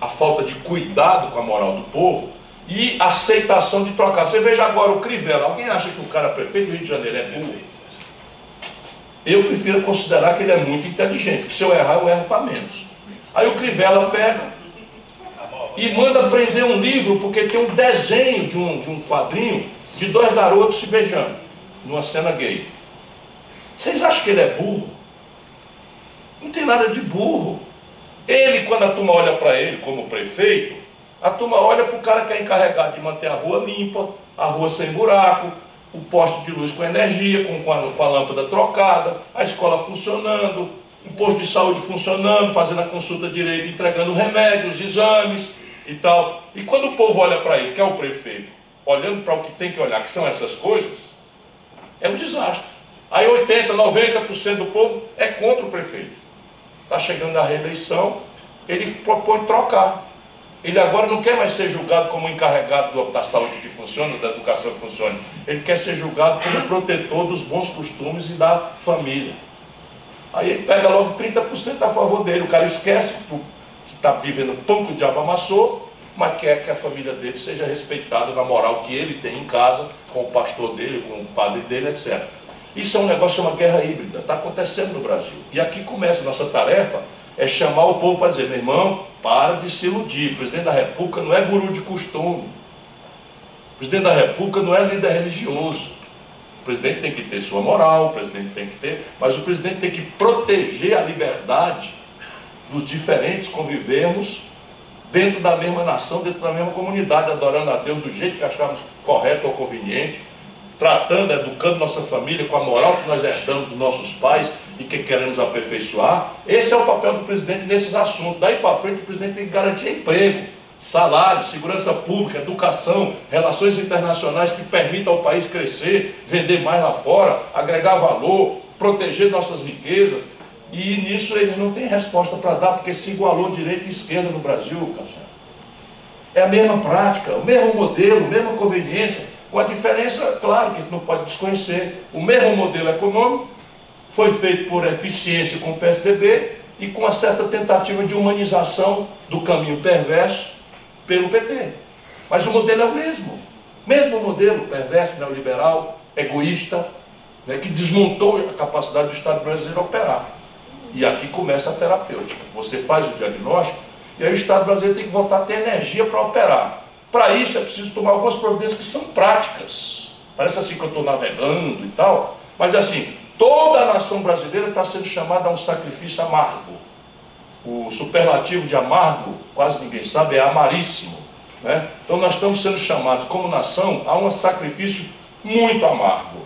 a falta de cuidado com a moral do povo e aceitação de trocar. Você veja agora o Crivella. Alguém acha que o cara prefeito do Rio de Janeiro é burro? Eu prefiro considerar que ele é muito inteligente. Se eu errar, eu erro para menos. Aí o Crivella pega, e manda prender um livro porque tem um desenho de um, de um quadrinho de dois garotos se beijando, numa cena gay. Vocês acham que ele é burro? Não tem nada de burro. Ele, quando a turma olha para ele como prefeito, a turma olha para o cara que é encarregado de manter a rua limpa, a rua sem buraco, o poste de luz com energia, com, com, a, com a lâmpada trocada, a escola funcionando, um posto de saúde funcionando, fazendo a consulta direito, entregando remédios, exames e tal. E quando o povo olha para ele, que é o prefeito, olhando para o que tem que olhar, que são essas coisas, é um desastre. Aí 80, 90% do povo é contra o prefeito. Está chegando a reeleição, ele propõe trocar. Ele agora não quer mais ser julgado como encarregado da saúde que funciona, da educação que funciona. Ele quer ser julgado como protetor dos bons costumes e da família. Aí ele pega logo 30% a favor dele. O cara esquece que está vivendo pão que o diabo amassou, mas quer que a família dele seja respeitada na moral que ele tem em casa, com o pastor dele, com o padre dele, etc. Isso é um negócio, é uma guerra híbrida, está acontecendo no Brasil. E aqui começa a nossa tarefa, é chamar o povo para dizer, meu irmão, para de se iludir. O presidente da República não é guru de costume. O presidente da República não é líder religioso. O presidente tem que ter sua moral, o presidente tem que ter, mas o presidente tem que proteger a liberdade dos diferentes convivermos dentro da mesma nação, dentro da mesma comunidade, adorando a Deus do jeito que acharmos correto ou conveniente, tratando, educando nossa família com a moral que nós herdamos dos nossos pais e que queremos aperfeiçoar. Esse é o papel do presidente nesses assuntos. Daí para frente, o presidente tem que garantir emprego salário, segurança pública, educação, relações internacionais que permitam ao país crescer, vender mais lá fora, agregar valor, proteger nossas riquezas. E nisso eles não têm resposta para dar, porque se igualou direita e esquerda no Brasil, Cassiano. É a mesma prática, o mesmo modelo, a mesma conveniência, com a diferença, claro, que a gente não pode desconhecer. O mesmo modelo econômico foi feito por eficiência com o PSDB e com uma certa tentativa de humanização do caminho perverso pelo PT. Mas o modelo é o mesmo. Mesmo modelo perverso, neoliberal, egoísta, né, que desmontou a capacidade do Estado brasileiro operar. E aqui começa a terapêutica. Você faz o diagnóstico e aí o Estado brasileiro tem que voltar a ter energia para operar. Para isso é preciso tomar algumas providências que são práticas. Parece assim que eu estou navegando e tal, mas assim, toda a nação brasileira está sendo chamada a um sacrifício amargo o superlativo de amargo, quase ninguém sabe, é amaríssimo. Né? Então nós estamos sendo chamados como nação a um sacrifício muito amargo.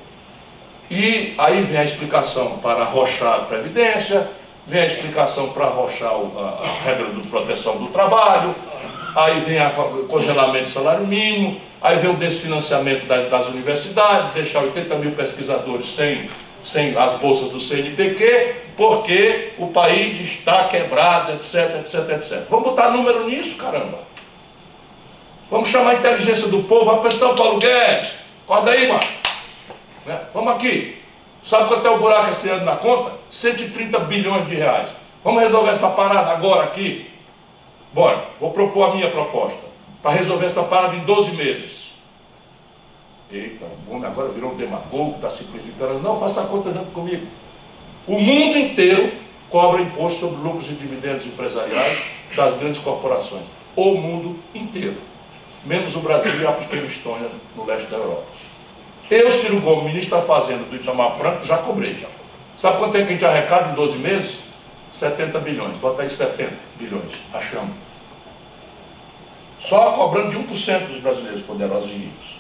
E aí vem a explicação para arrochar a Previdência, vem a explicação para arrochar a, a regra de proteção do trabalho, aí vem o congelamento do salário mínimo, aí vem o desfinanciamento das universidades, deixar 80 mil pesquisadores sem sem as bolsas do CNPq, porque o país está quebrado, etc, etc, etc. Vamos botar número nisso, caramba. Vamos chamar a inteligência do povo, atenção, Paulo Guedes, acorda aí, mano. Né? Vamos aqui. Sabe quanto é o buraco esse ano na conta? 130 bilhões de reais. Vamos resolver essa parada agora aqui? Bora, vou propor a minha proposta. Para resolver essa parada em 12 meses. Eita, o homem agora virou um demagogo, está simplificando. Não, faça a conta junto comigo. O mundo inteiro cobra imposto sobre lucros e dividendos empresariais das grandes corporações. O mundo inteiro. Menos o Brasil e a pequena Estônia no leste da Europa. Eu, Ciro Gomes, ministro da Fazenda do Itamar Franco, já cobrei. Já. Sabe quanto é que a gente arrecada em 12 meses? 70 bilhões. Bota aí 70 bilhões. Achamos. Só cobrando de 1% dos brasileiros poderosos e ricos.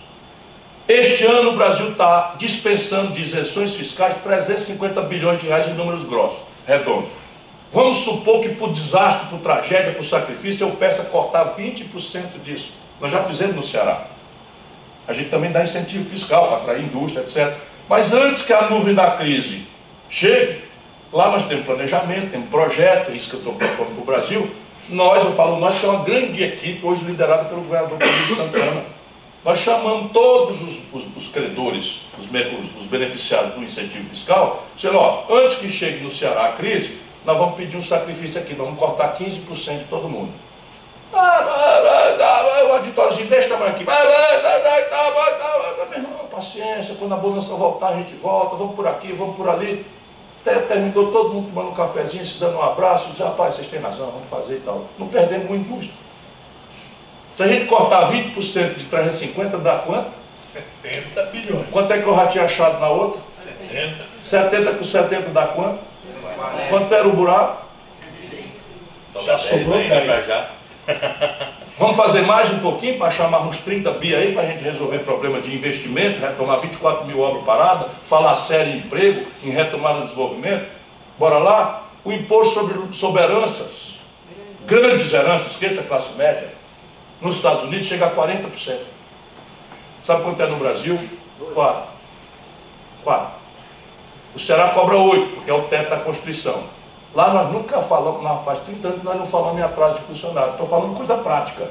Este ano o Brasil está dispensando de isenções fiscais 350 bilhões de reais em números grossos, redondo. Vamos supor que por desastre, por tragédia, por sacrifício, eu peça cortar 20% disso. Nós já fizemos no Ceará. A gente também dá incentivo fiscal para atrair indústria, etc. Mas antes que a nuvem da crise chegue, lá nós temos planejamento, temos projeto, é isso que eu estou propondo para o Brasil. Nós, eu falo nós, que é uma grande equipe, hoje liderada pelo governador Pedro Santana nós chamamos todos os, os, os credores, os, os, beneficiários do incentivo fiscal, dizendo, ó, antes que chegue no Ceará a crise, nós vamos pedir um sacrifício aqui, nós vamos cortar 15% de todo mundo. O auditóriozinho desse tamanho aqui. Meu irmão, paciência, quando a bonança voltar, a gente volta, vamos por aqui, vamos por ali. Terminou todo mundo tomando um cafezinho, se dando um abraço, diz, rapaz, vocês têm razão, vamos fazer e tal. Não perdemos uma indústria. Se a gente cortar 20% de 350, dá quanto? 70 bilhões. Quanto é que eu já tinha achado na outra? 70. 70 com 70 dá quanto? Quanto era o buraco? Já sobrou 10. Vamos fazer mais um pouquinho para chamar uns 30 bi aí para a gente resolver problema de investimento, retomar 24 mil obras paradas, falar sério em emprego, em retomada do desenvolvimento? Bora lá? O imposto sobre, sobre heranças, grandes heranças, esqueça a classe média, nos Estados Unidos chega a 40%. Sabe quanto é no Brasil? 4. 4. O Ceará cobra 8, porque é o teto da Constituição. Lá nós nunca falamos, faz 30 anos nós não falamos em atraso de funcionário. Estou falando coisa prática.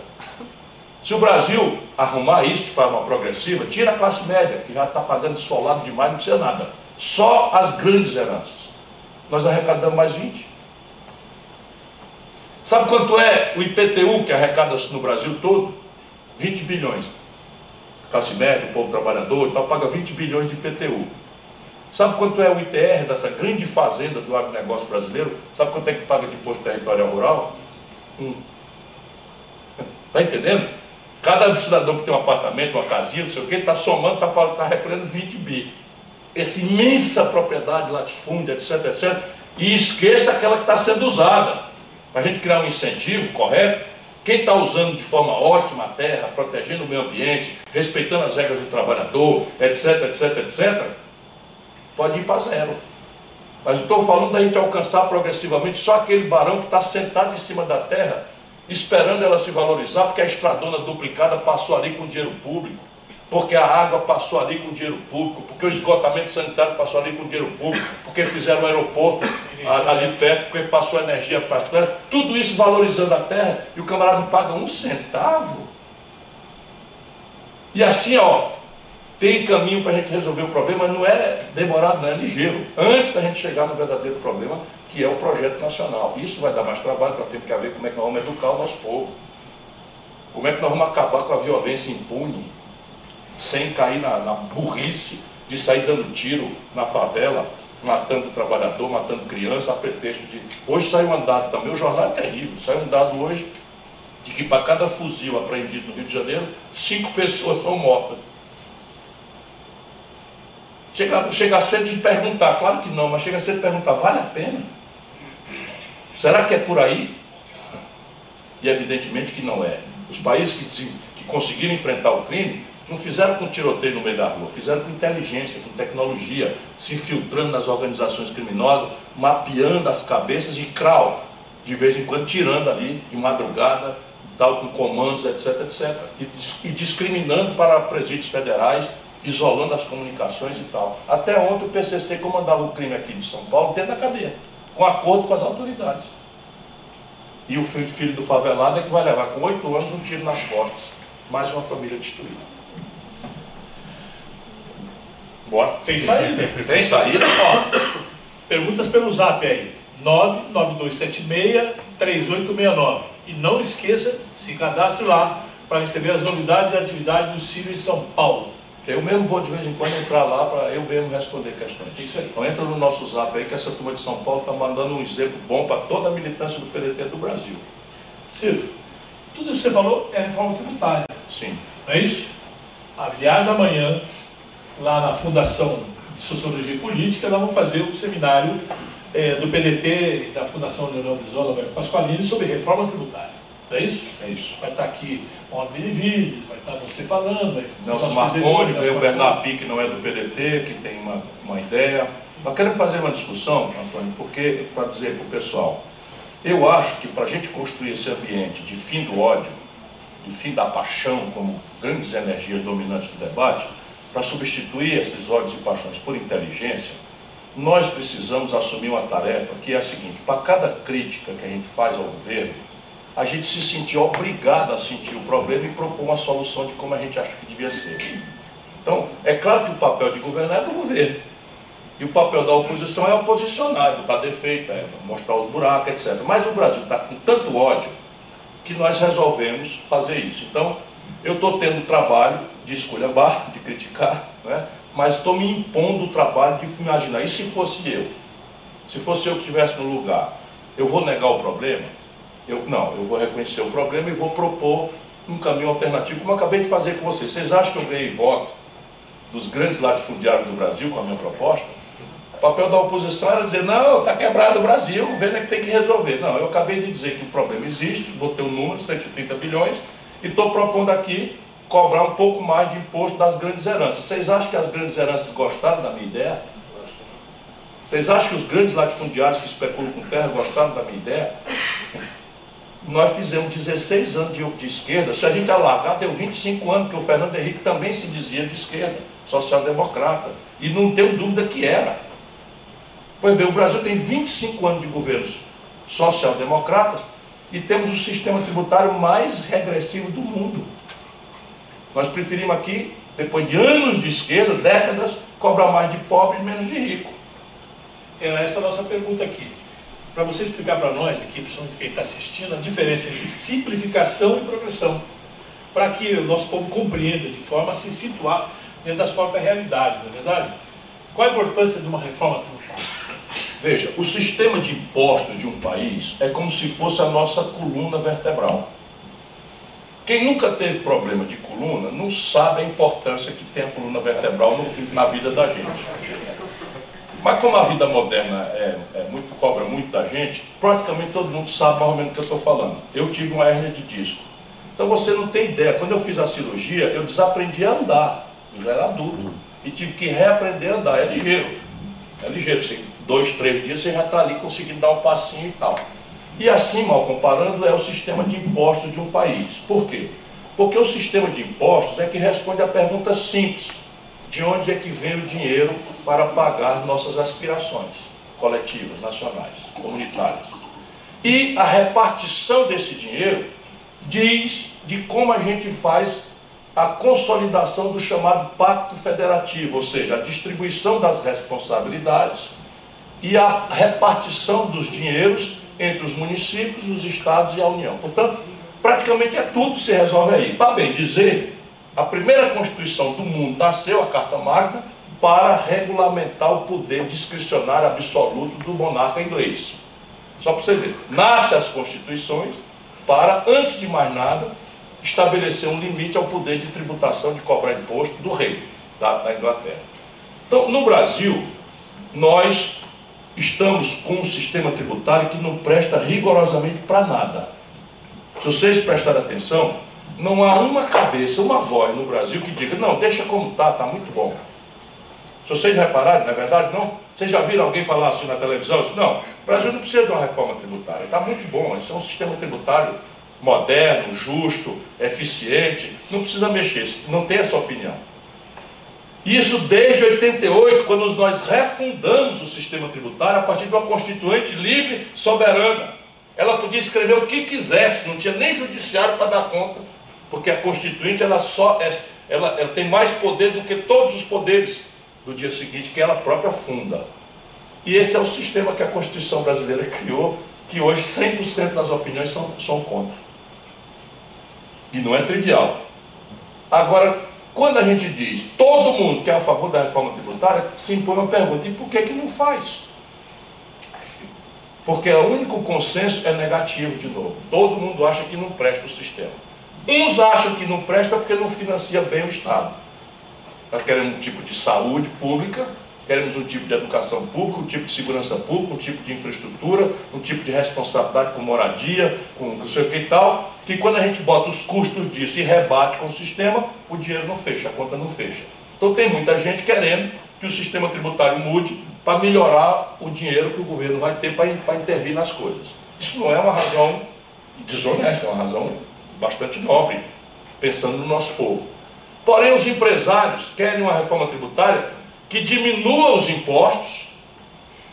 Se o Brasil arrumar isso de forma progressiva, tira a classe média, que já está pagando esfolado demais, não precisa nada. Só as grandes heranças. Nós arrecadamos mais 20. Sabe quanto é o IPTU que arrecada-se no Brasil todo? 20 bilhões. Classe média, o povo trabalhador e tal, paga 20 bilhões de IPTU. Sabe quanto é o ITR dessa grande fazenda do agronegócio brasileiro? Sabe quanto é que paga de imposto territorial rural? Um. Está entendendo? Cada cidadão que tem um apartamento, uma casinha, não sei o quê, está somando, está tá recolhendo 20 bi. Essa imensa propriedade, latifúndia, etc, etc. E esqueça aquela que está sendo usada. Para a gente criar um incentivo correto, quem está usando de forma ótima a terra, protegendo o meio ambiente, respeitando as regras do trabalhador, etc, etc, etc, pode ir para zero. Mas estou falando da gente alcançar progressivamente só aquele barão que está sentado em cima da terra esperando ela se valorizar, porque a estradona duplicada passou ali com dinheiro público, porque a água passou ali com dinheiro público, porque o esgotamento sanitário passou ali com dinheiro público, porque fizeram o aeroporto ali perto, porque passou energia para tudo isso valorizando a terra, e o camarada não paga um centavo. E assim, ó, tem caminho para a gente resolver o problema, não é demorado, não é ligeiro. Antes da gente chegar no verdadeiro problema, que é o projeto nacional. Isso vai dar mais trabalho, nós temos que ver como é que nós vamos educar o nosso povo. Como é que nós vamos acabar com a violência impune, sem cair na, na burrice de sair dando tiro na favela, matando trabalhador, matando criança, a pretexto de. Hoje saiu um dado também, o jornal é terrível, saiu um dado hoje de que para cada fuzil apreendido no Rio de Janeiro, cinco pessoas são mortas. Chega, chega ser de perguntar, claro que não, mas chega ser de perguntar, vale a pena? Será que é por aí? E evidentemente que não é. Os países que, que conseguiram enfrentar o crime não fizeram com tiroteio no meio da rua, fizeram com inteligência, com tecnologia, se infiltrando nas organizações criminosas, mapeando as cabeças e crowd, de vez em quando tirando ali, de madrugada, tal, com comandos, etc, etc. E, e discriminando para presídios federais isolando as comunicações e tal. Até ontem o PCC comandava o crime aqui de São Paulo dentro da cadeia, com acordo com as autoridades. E o filho do favelado é que vai levar com oito anos um tiro nas costas. Mais uma família destruída. Bora. Tem saída. Tem saída? Ó, perguntas pelo zap aí. 99276-3869. E não esqueça, se cadastre lá para receber as novidades e atividades do Ciro em São Paulo. Eu mesmo vou de vez em quando entrar lá para eu mesmo responder questões. Isso aí. Então entra no nosso zap aí que essa turma de São Paulo está mandando um exemplo bom para toda a militância do PDT do Brasil. Ciro, tudo isso que você falou é reforma tributária. Sim. Não é isso? Aliás, amanhã, lá na Fundação de Sociologia e Política, nós vamos fazer um seminário é, do PDT e da Fundação Leonel Brizola Pasqualini sobre reforma tributária. Não é isso? É isso. Vai estar aqui o Benevides, vai estar você falando. Vai, Nelson Marconi, veio o Bernardo Pique, que não é do PDT, que tem uma, uma ideia. Nós queremos fazer uma discussão, Antônio, porque, para dizer para o pessoal, eu acho que para a gente construir esse ambiente de fim do ódio, de fim da paixão como grandes energias dominantes do debate, para substituir esses ódios e paixões por inteligência, nós precisamos assumir uma tarefa que é a seguinte: para cada crítica que a gente faz ao governo, a gente se sentir obrigado a sentir o problema e propor uma solução de como a gente acha que devia ser. Então, é claro que o papel de governar é do governo. E o papel da oposição é oposicionar, é botar defeito, é mostrar os buracos, etc. Mas o Brasil está com tanto ódio que nós resolvemos fazer isso. Então, eu estou tendo trabalho de escolhambar, de criticar, né? mas estou me impondo o trabalho de imaginar. E se fosse eu? Se fosse eu que estivesse no lugar, eu vou negar o problema? Eu, não, eu vou reconhecer o problema e vou propor um caminho alternativo, como eu acabei de fazer com vocês. Vocês acham que eu ganhei voto dos grandes latifundiários do Brasil com a minha proposta? O papel da oposição era dizer, não, está quebrado o Brasil, o governo é que tem que resolver. Não, eu acabei de dizer que o problema existe, botei o um número de 130 bilhões e estou propondo aqui cobrar um pouco mais de imposto das grandes heranças. Vocês acham que as grandes heranças gostaram da minha ideia? Vocês acham que os grandes latifundiários que especulam com terra gostaram da minha ideia? Nós fizemos 16 anos de, de esquerda. Se a gente alargar, deu 25 anos, que o Fernando Henrique também se dizia de esquerda, social-democrata. E não tenho dúvida que era. Pois bem, o Brasil tem 25 anos de governos social-democratas e temos o sistema tributário mais regressivo do mundo. Nós preferimos aqui, depois de anos de esquerda, décadas, cobrar mais de pobre e menos de rico. Era essa a nossa pergunta aqui. Para você explicar para nós aqui, principalmente quem está assistindo, a diferença entre simplificação e progressão. Para que o nosso povo compreenda de forma a se situar dentro das próprias realidades, não é verdade? Qual a importância de uma reforma tributária? Veja, o sistema de impostos de um país é como se fosse a nossa coluna vertebral. Quem nunca teve problema de coluna não sabe a importância que tem a coluna vertebral no, na vida da gente. Mas como a vida moderna é, é muito, cobra muito da gente, praticamente todo mundo sabe mais ou menos o que eu estou falando. Eu tive uma hernia de disco. Então você não tem ideia. Quando eu fiz a cirurgia, eu desaprendi a andar. Eu já era adulto. E tive que reaprender a andar. É ligeiro. É ligeiro. Assim, dois, três dias você já está ali conseguindo dar um passinho e tal. E assim, mal comparando, é o sistema de impostos de um país. Por quê? Porque o sistema de impostos é que responde a pergunta simples: de onde é que vem o dinheiro para pagar nossas aspirações coletivas, nacionais, comunitárias? E a repartição desse dinheiro diz de como a gente faz a consolidação do chamado pacto federativo, ou seja, a distribuição das responsabilidades e a repartição dos dinheiros entre os municípios, os estados e a União. Portanto, praticamente é tudo se resolve aí. Para bem dizer, a primeira Constituição do mundo nasceu, a Carta Magna, para regulamentar o poder discricionário absoluto do monarca inglês. Só para você ver, nasce as constituições para, antes de mais nada, estabelecer um limite ao poder de tributação de cobrar imposto do rei da, da Inglaterra. Então, no Brasil, nós estamos com um sistema tributário que não presta rigorosamente para nada. Se vocês prestarem atenção, não há uma cabeça, uma voz no Brasil que diga, não, deixa como está, está muito bom. Se vocês repararem, não é verdade? Não? Vocês já viram alguém falar assim na televisão? Não, o Brasil não precisa de uma reforma tributária, está muito bom, isso é um sistema tributário moderno, justo, eficiente, não precisa mexer, não tem essa opinião. Isso desde 88, quando nós refundamos o sistema tributário a partir de uma constituinte livre, soberana. Ela podia escrever o que quisesse, não tinha nem judiciário para dar conta, porque a constituinte ela só é, ela, ela tem mais poder do que todos os poderes do dia seguinte que ela própria funda. E esse é o sistema que a Constituição brasileira criou, que hoje 100% das opiniões são, são contra. E não é trivial. Agora, quando a gente diz todo mundo que é a favor da reforma tributária, se impõe uma pergunta: e por que, que não faz? Porque o único consenso é negativo de novo. Todo mundo acha que não presta o sistema. Uns acham que não presta porque não financia bem o Estado. Nós queremos um tipo de saúde pública Queremos um tipo de educação pública, um tipo de segurança pública, um tipo de infraestrutura, um tipo de responsabilidade com moradia, com não sei o que e tal, que quando a gente bota os custos disso e rebate com o sistema, o dinheiro não fecha, a conta não fecha. Então tem muita gente querendo que o sistema tributário mude para melhorar o dinheiro que o governo vai ter para intervir nas coisas. Isso não é uma razão desonesta, é uma razão bastante nobre, pensando no nosso povo. Porém, os empresários querem uma reforma tributária que diminua os impostos,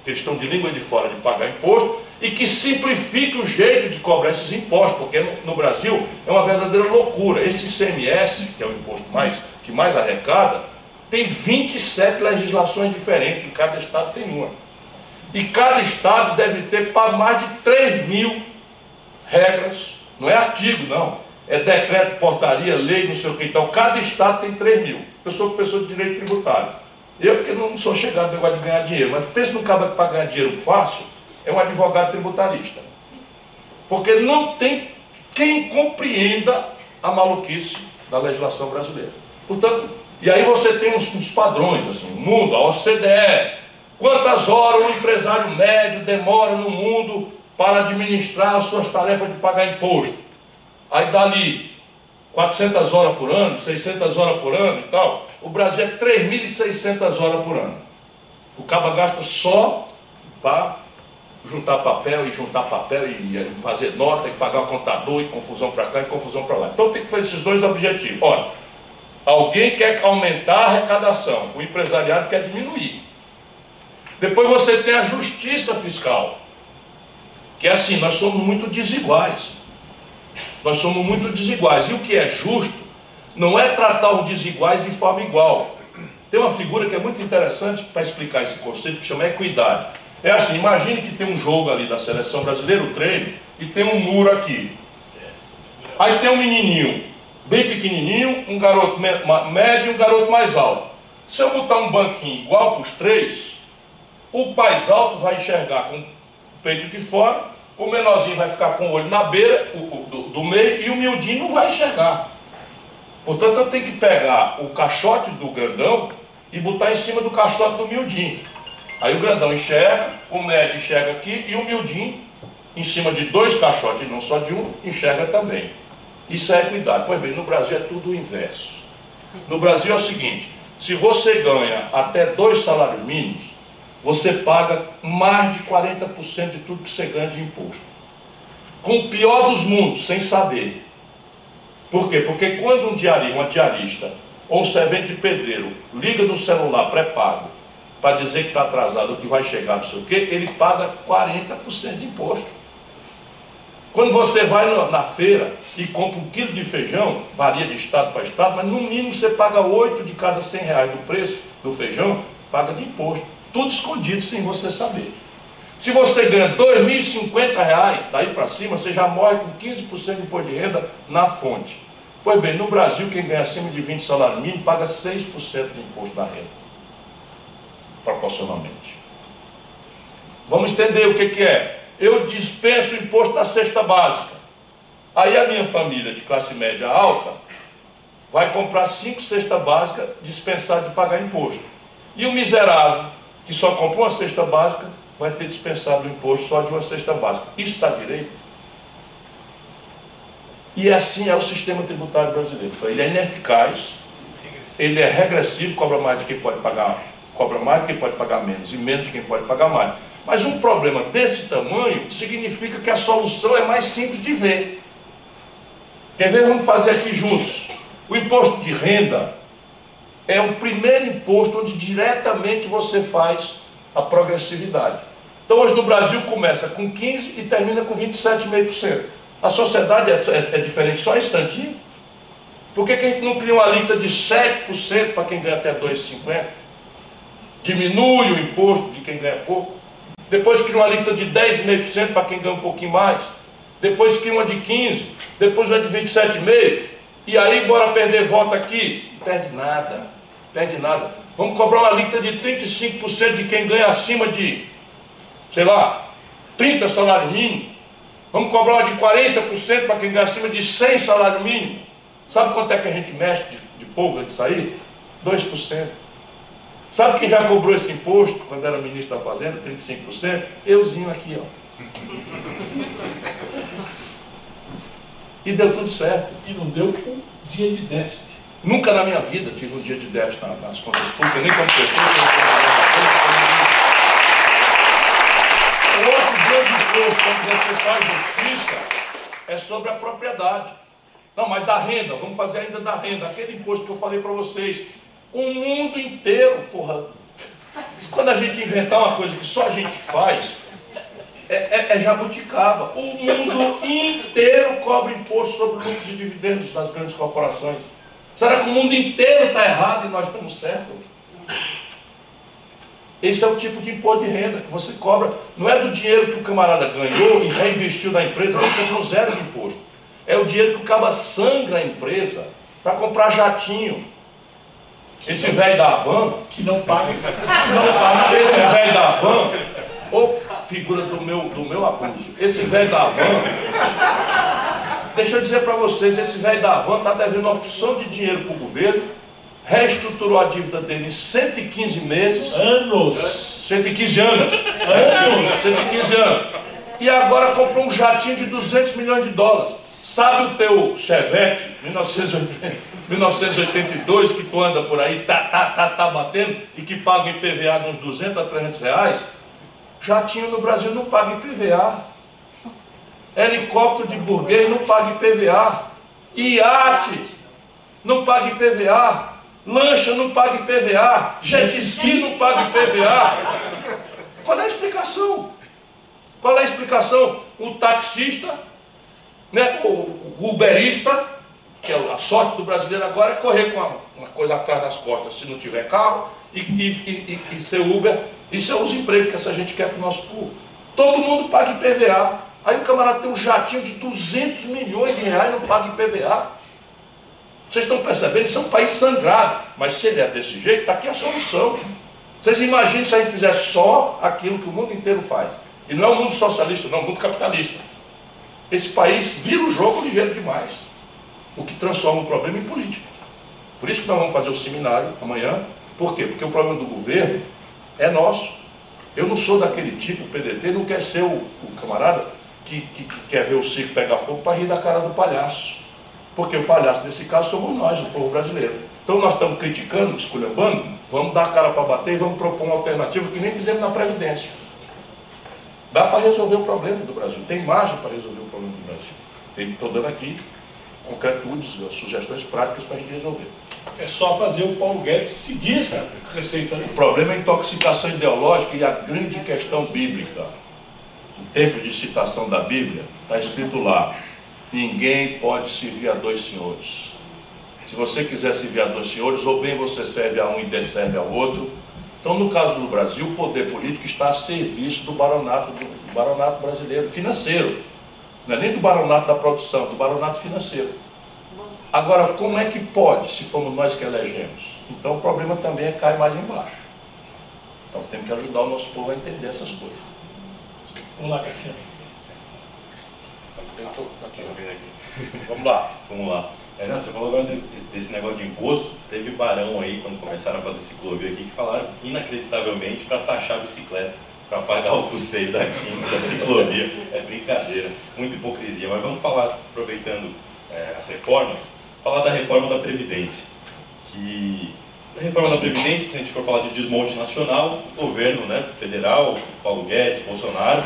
que estão de língua de fora de pagar imposto, e que simplifique o jeito de cobrar esses impostos, porque no, Brasil é uma verdadeira loucura. Esse ICMS, que é o imposto mais, que mais arrecada, tem 27 legislações diferentes, cada estado tem uma. E cada estado deve ter para mais de 3 mil regras, não é artigo, não. É decreto, portaria, lei, não sei o que. Então, cada estado tem 3 mil. Eu sou professor de direito tributário. Eu, porque não sou chegado no negócio de ganhar dinheiro, mas pensa no cara para ganhar dinheiro fácil, é um advogado tributarista. Porque não tem quem compreenda a maluquice da legislação brasileira. Portanto, e aí você tem uns, uns padrões, assim, o mundo, a OCDE, quantas horas um empresário médio demora no mundo para administrar as suas tarefas de pagar imposto. Aí dali 400 horas por ano, 600 horas por ano e tal. O Brasil é 3.600 horas por ano. O caba gasta só para juntar papel e juntar papel e fazer nota e pagar o contador e confusão para cá e confusão para lá. Então tem que fazer esses dois objetivos. Olha, alguém quer aumentar a arrecadação, o empresariado quer diminuir. Depois você tem a justiça fiscal, que é assim, nós somos muito desiguais. Nós somos muito desiguais. E o que é justo não é tratar os desiguais de forma igual. Tem uma figura que é muito interessante para explicar esse conceito que chama equidade. É assim, imagine que tem um jogo ali da seleção brasileira, o treino, e tem um muro aqui. Aí tem um menininho, bem pequenininho, um garoto médio e um garoto mais alto. Se eu botar um banquinho igual para os três, o mais alto vai enxergar com peito de fora, o menorzinho vai ficar com o olho na beira, o, o do, do, meio, e o miudinho não vai enxergar. Portanto, eu tenho que pegar o caixote do grandão e botar em cima do caixote do miudinho. Aí o grandão enxerga, o médio enxerga aqui e o miudinho, em cima de dois caixotes, não só de um, enxerga também. Isso é equidade. Pois bem, no Brasil é tudo o inverso. No Brasil é o seguinte: se você ganha até dois salários mínimos, você paga mais de 40% de tudo que você ganha de imposto. Com o pior dos mundos, sem saber. Por quê? Porque quando um diarista, uma diarista ou um servente pedreiro liga no celular pré-pago para dizer que está atrasado, que vai chegar, não sei o quê, ele paga 40% de imposto. Quando você vai na feira e compra um quilo de feijão, varia de estado para estado, mas no mínimo você paga 8 de cada 100 reais do preço do feijão, paga de imposto. Tudo escondido sem você saber. Se você ganha R$ 2.050, daí para cima, você já morre com 15% de imposto de renda na fonte. Pois bem, no Brasil, quem ganha acima de 20 salários mínimos paga 6% de imposto da renda proporcionalmente. Vamos entender o que, que é. Eu dispenso o imposto da cesta básica. Aí a minha família de classe média alta vai comprar cinco cestas básicas dispensado de pagar imposto. E o miserável, que só comprou uma cesta básica, vai ter dispensado o imposto só de uma cesta básica. Isso está direito? E assim é o sistema tributário brasileiro. Então, ele é ineficaz, ele é regressivo, cobra mais de quem pode pagar cobra mais de quem pode pagar menos e menos de quem pode pagar mais. Mas um problema desse tamanho significa que a solução é mais simples de ver. Quer ver? Vamos fazer aqui juntos. O imposto de renda é o primeiro imposto onde diretamente você faz a progressividade. Então hoje no Brasil começa com 15% e termina com 27,5%. A sociedade é, é, é, diferente só um instantinho. Por que, que a gente não cria uma lista de 7% para quem ganha até 2,50%? diminui o imposto de quem ganha pouco, depois cria uma alíquota de 10,5% para quem ganha um pouquinho mais, depois cria uma de 15%, depois uma de 27,5%, e aí bora perder voto aqui, perde nada, perde nada. Vamos cobrar uma alíquota de 35% de quem ganha acima de, sei lá, 30 salário mínimo. Vamos cobrar uma de 40% para quem ganha acima de 100 salário mínimo. Sabe quanto é que a gente mexe de, de povo de sair? 2%. Sabe quem já cobrou esse imposto quando era ministro da Fazenda, 35%? Euzinho aqui, ó. E deu tudo certo. E não deu um dia de déficit. Nunca na minha vida tive um dia de déficit nas contas públicas, nem como pessoa. O outro grande imposto, quando você faz justiça, é sobre a propriedade. Não, mas da renda, vamos fazer ainda da renda. Aquele imposto que eu falei para vocês, o mundo inteiro, porra. Quando a gente inventar uma coisa que só a gente faz, é, é, é jabuticaba. O mundo inteiro cobra imposto sobre lucros e dividendos das grandes corporações. Será que o mundo inteiro está errado e nós estamos certos? Esse é o tipo de imposto de renda que você cobra. Não é do dinheiro que o camarada ganhou e reinvestiu na empresa, ele comprou zero de imposto. É o dinheiro que o caba sangra a empresa para comprar jatinho, esse velho da Havan, que não paga, não paga, esse velho da Havan, ou figura do meu, do meu abuso, esse velho da Havan, deixa eu dizer para vocês, esse velho da Havan está devendo uma opção de dinheiro para o governo, reestruturou a dívida dele em 115 meses. Anos. 115 anos. Anos. 115 anos. E agora comprou um jatinho de 200 milhões de dólares. Sabe o teu Chevette, 1980, 1982, que tu anda por aí, tá, tá, tá, tá batendo, e que paga IPVA de uns 200 a 300 reais? Jatinho no Brasil não paga IPVA. Helicóptero de burguês não paga IPVA. Iate não paga IPVA. Lancha não paga IPVA. Jet ski não paga IPVA. Qual é a explicação? Qual é a explicação? O taxista, né, o uberista, que é a sorte do brasileiro agora é correr com uma, coisa atrás das costas se não tiver carro e, e, e, e ser Uber. Isso é os empregos que essa gente quer para o nosso povo. Todo mundo paga IPVA. Aí o camarada tem um jatinho de 200 milhões de reais e não paga IPVA. Vocês estão percebendo? Isso é um país sangrado. Mas se ele é desse jeito, está aqui a solução. Vocês imaginam se a gente fizer só aquilo que o mundo inteiro faz. E não é o mundo socialista, não, é o mundo capitalista. Esse país vira o jogo ligeiro demais. O que transforma o problema em político. Por isso que nós vamos fazer o seminário amanhã. Por quê? Porque o problema do governo é nosso. Eu não sou daquele tipo, o PDT não quer ser o, o camarada que, que, que, quer ver o circo pegar fogo para rir da cara do palhaço. Porque o palhaço, nesse caso, somos nós, o povo brasileiro. Então nós estamos criticando, esculhambando, vamos dar a cara para bater e vamos propor uma alternativa que nem fizemos na Previdência. Dá para resolver o problema do Brasil, tem margem para resolver o problema do Brasil. Estou dando aqui concretudes, sugestões práticas para a gente resolver. É só fazer o Paulo Guedes seguir essa receita. O problema é a intoxicação ideológica e a grande questão bíblica. Em tempos de citação da Bíblia, está escrito lá: ninguém pode servir a dois senhores. Se você quiser servir a dois senhores, ou bem você serve a um e desserve ao outro. Então, no caso do Brasil, o poder político está a serviço do baronato, do baronato brasileiro, financeiro. Não é nem do baronato da produção, do baronato financeiro. Agora, como é que pode, se fomos nós que elegemos? Então, o problema também é cai mais embaixo. Então, temos que ajudar o nosso povo a entender essas coisas. Vamos lá, Cassiano. Vamos lá. Vamos lá. É, não, você falou agora desse negócio de imposto. Teve barão aí, quando começaram a fazer ciclovia aqui, que falaram inacreditavelmente para taxar a bicicleta, para pagar o custeio da tinta, da ciclovia. É brincadeira, muita hipocrisia. Mas vamos falar, aproveitando é, as reformas, falar da reforma da Previdência. Que reforma da Previdência, se a gente for falar de desmonte nacional, o governo né, federal, Paulo Guedes, Bolsonaro,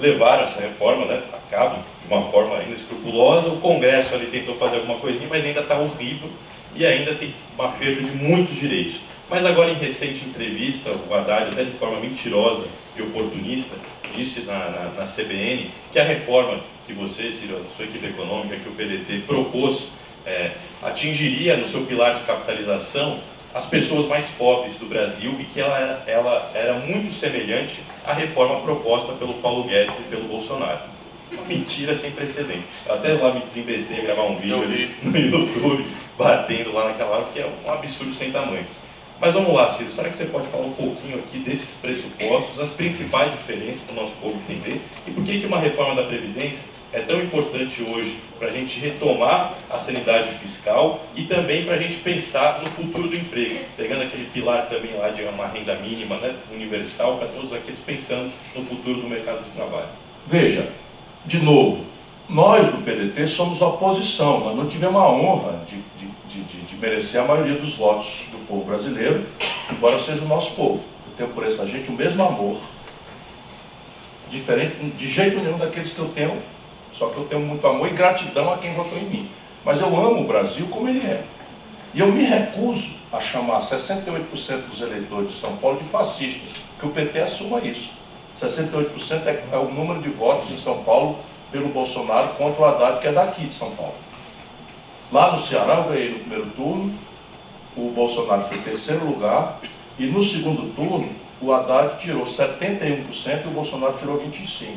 levaram essa reforma né, a cabo de uma forma inescrupulosa. O Congresso ali tentou fazer alguma coisinha, mas ainda está horrível e ainda tem uma perda de muitos direitos. Mas agora, em recente entrevista, o Haddad, até de forma mentirosa e oportunista, disse na, na, na CBN que a reforma que você, Ciro, sua equipe econômica, que o PDT propôs, é, atingiria no seu pilar de capitalização as pessoas mais pobres do Brasil e que ela era, ela era muito semelhante à reforma proposta pelo Paulo Guedes e pelo Bolsonaro. Uma mentira sem precedentes. Eu até lá me desembestei a gravar um vídeo ali no YouTube, batendo lá naquela hora, porque é um absurdo sem tamanho. Mas vamos lá, Ciro, será que você pode falar um pouquinho aqui desses pressupostos, as principais diferenças para o nosso povo entender e por que, que uma reforma da Previdência é tão importante hoje para a gente retomar a sanidade fiscal e também para a gente pensar no futuro do emprego, pegando aquele pilar também lá de uma renda mínima né, universal para todos aqueles pensando no futuro do mercado de trabalho. Veja, de novo, nós do PDT somos oposição, nós não tivemos a honra de, de, de, de, merecer a maioria dos votos do povo brasileiro, embora seja o nosso povo. Eu tenho por essa gente o mesmo amor, diferente de jeito nenhum daqueles que eu tenho só que eu tenho muito amor e gratidão a quem votou em mim. Mas eu amo o Brasil como ele é. E eu me recuso a chamar 68% dos eleitores de São Paulo de fascistas, que o PT assuma isso. 68% é, é o número de votos em São Paulo pelo Bolsonaro contra o Haddad, que é daqui de São Paulo. Lá no Ceará eu ganhei no primeiro turno, o Bolsonaro foi em terceiro lugar, e no segundo turno o Haddad tirou 71% e o Bolsonaro tirou 25%.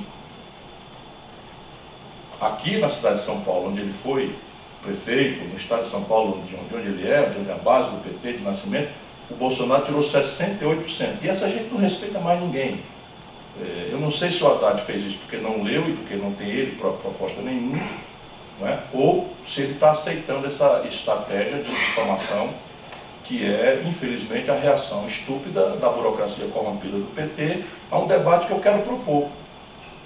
Aqui na cidade de São Paulo, onde ele foi prefeito, no estado de São Paulo, de onde ele é, de onde é a base do PT de nascimento, o Bolsonaro tirou 68%. E essa gente não respeita mais ninguém. É, eu não sei se o Haddad fez isso porque não leu e porque não tem ele proposta nenhuma, é? ou se ele está aceitando essa estratégia de difamação que é, infelizmente, a reação estúpida da burocracia corrompida do PT a um debate que eu quero propor.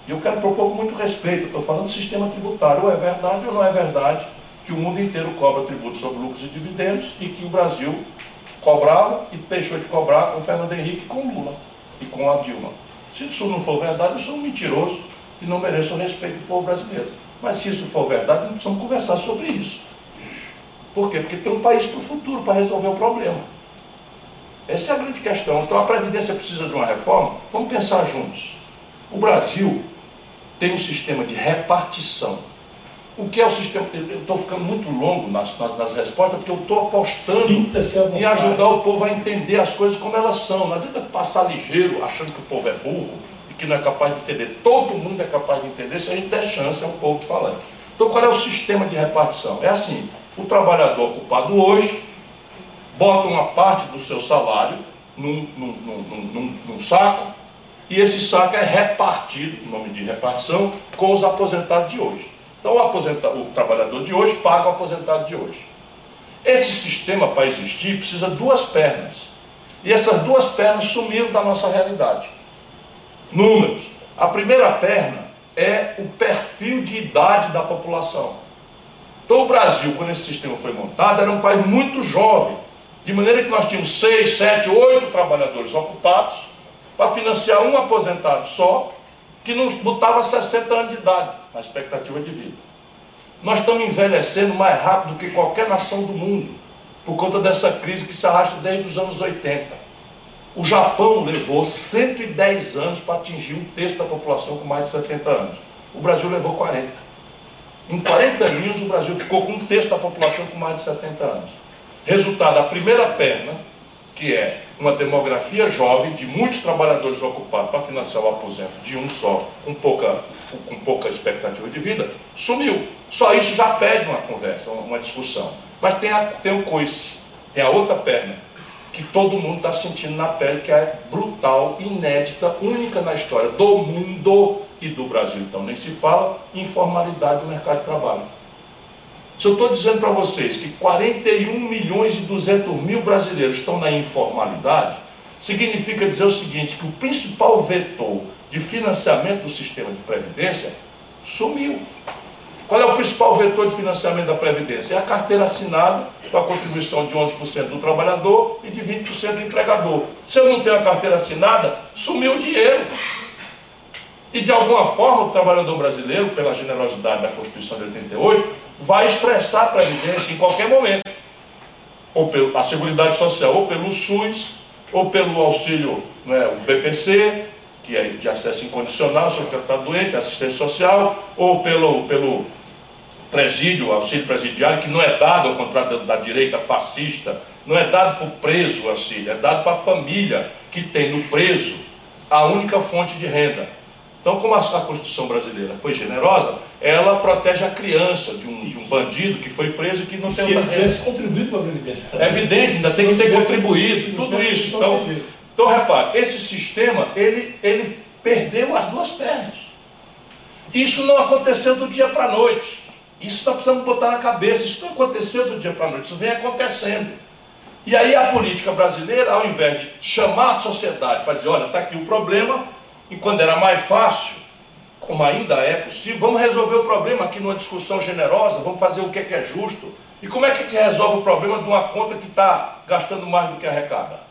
E eu quero propor com muito respeito, estou falando do sistema tributário. Ou é verdade ou não é verdade que o mundo inteiro cobra tributo sobre lucros e dividendos e que o Brasil cobrava e deixou de cobrar com Fernando Henrique com Lula e com a Dilma. Se isso não for verdade, eu sou um mentiroso e não mereço o respeito do povo brasileiro. Mas se isso for verdade, nós precisamos conversar sobre isso. Por quê? Porque tem um país para o futuro para resolver o problema. Essa é a grande questão. Então a Previdência precisa de uma reforma? Vamos pensar juntos. O Brasil tem um sistema de repartição. O que é o sistema? Eu estou ficando muito longo nas, nas, nas respostas, porque eu estou apostando em ajudar o povo a entender as coisas como elas são. Não adianta passar ligeiro achando que o povo é burro e que não é capaz de entender. Todo mundo é capaz de entender se a gente der chance a um povo de falar. Então, qual é o sistema de repartição? É assim: o trabalhador ocupado hoje bota uma parte do seu salário num, num, num, num saco e esse saco é repartido, nome de repartição, com os aposentados de hoje. Então o, aposentado, o trabalhador de hoje paga o aposentado de hoje. Esse sistema para existir precisa duas pernas. E essas duas pernas sumiram da nossa realidade. Números. A primeira perna é o perfil de idade da população. Então o Brasil, quando esse sistema foi montado, era um país muito jovem. De maneira que nós tínhamos seis, sete, oito trabalhadores ocupados para financiar um aposentado só, que nos botava 60 anos de idade na expectativa de vida. Nós estamos envelhecendo mais rápido do que qualquer nação do mundo, por conta dessa crise que se arrasta desde os anos 80. O Japão levou 110 anos para atingir um terço da população com mais de 70 anos. O Brasil levou 40. Em 40 anos, o Brasil ficou com um terço da população com mais de 70 anos. Resultado, a primeira perna que é uma demografia jovem de muitos trabalhadores ocupados para financiar o aposento de um só, com pouca, com pouca expectativa de vida, sumiu. Só isso já pede uma conversa, uma discussão. Mas tem, a, tem o coice, tem a outra perna, que todo mundo está sentindo na pele, que é brutal, inédita, única na história do mundo e do Brasil. Então nem se fala informalidade do mercado de trabalho. Se eu estou dizendo para vocês que 41 milhões e 200 mil brasileiros estão na informalidade, significa dizer o seguinte, que o principal vetor de financiamento do sistema de previdência sumiu. Qual é o principal vetor de financiamento da Previdência? É a carteira assinada com a contribuição de 11% do trabalhador e de 20% do empregador. Se eu não tenho a carteira assinada, sumiu o dinheiro. E de alguma forma o trabalhador brasileiro, pela generosidade da Constituição de 88, vai estressar a Previdência em qualquer momento. Ou pela Seguridade Social, ou pelo SUS, ou pelo auxílio, né, o BPC, que é de acesso incondicional, se o está doente, assistência social, ou pelo, pelo presídio, auxílio presidiário, que não é dado, ao contrário da, da direita fascista, não é dado para o preso, auxílio, é dado para a família que tem no preso a única fonte de renda. Então, como a, a Constituição brasileira foi generosa, ela protege a criança de um, de um bandido que foi preso e que não e tem se ele tivesse contribuído para a Previdência É evidente, ainda se tem que ter contribuído, tudo isso. Então, então, repare, esse sistema, ele, ele perdeu as duas pernas. Isso não aconteceu do dia para a noite. Isso nós precisamos botar na cabeça. Isso não aconteceu do dia para a noite, isso vem acontecendo. E aí a política brasileira, ao invés de chamar a sociedade para dizer, olha, está aqui o problema, e quando era mais fácil, como ainda é possível, vamos resolver o problema aqui numa discussão generosa, vamos fazer o que é, que é justo. E como é que a gente resolve o problema de uma conta que está gastando mais do que arrecada?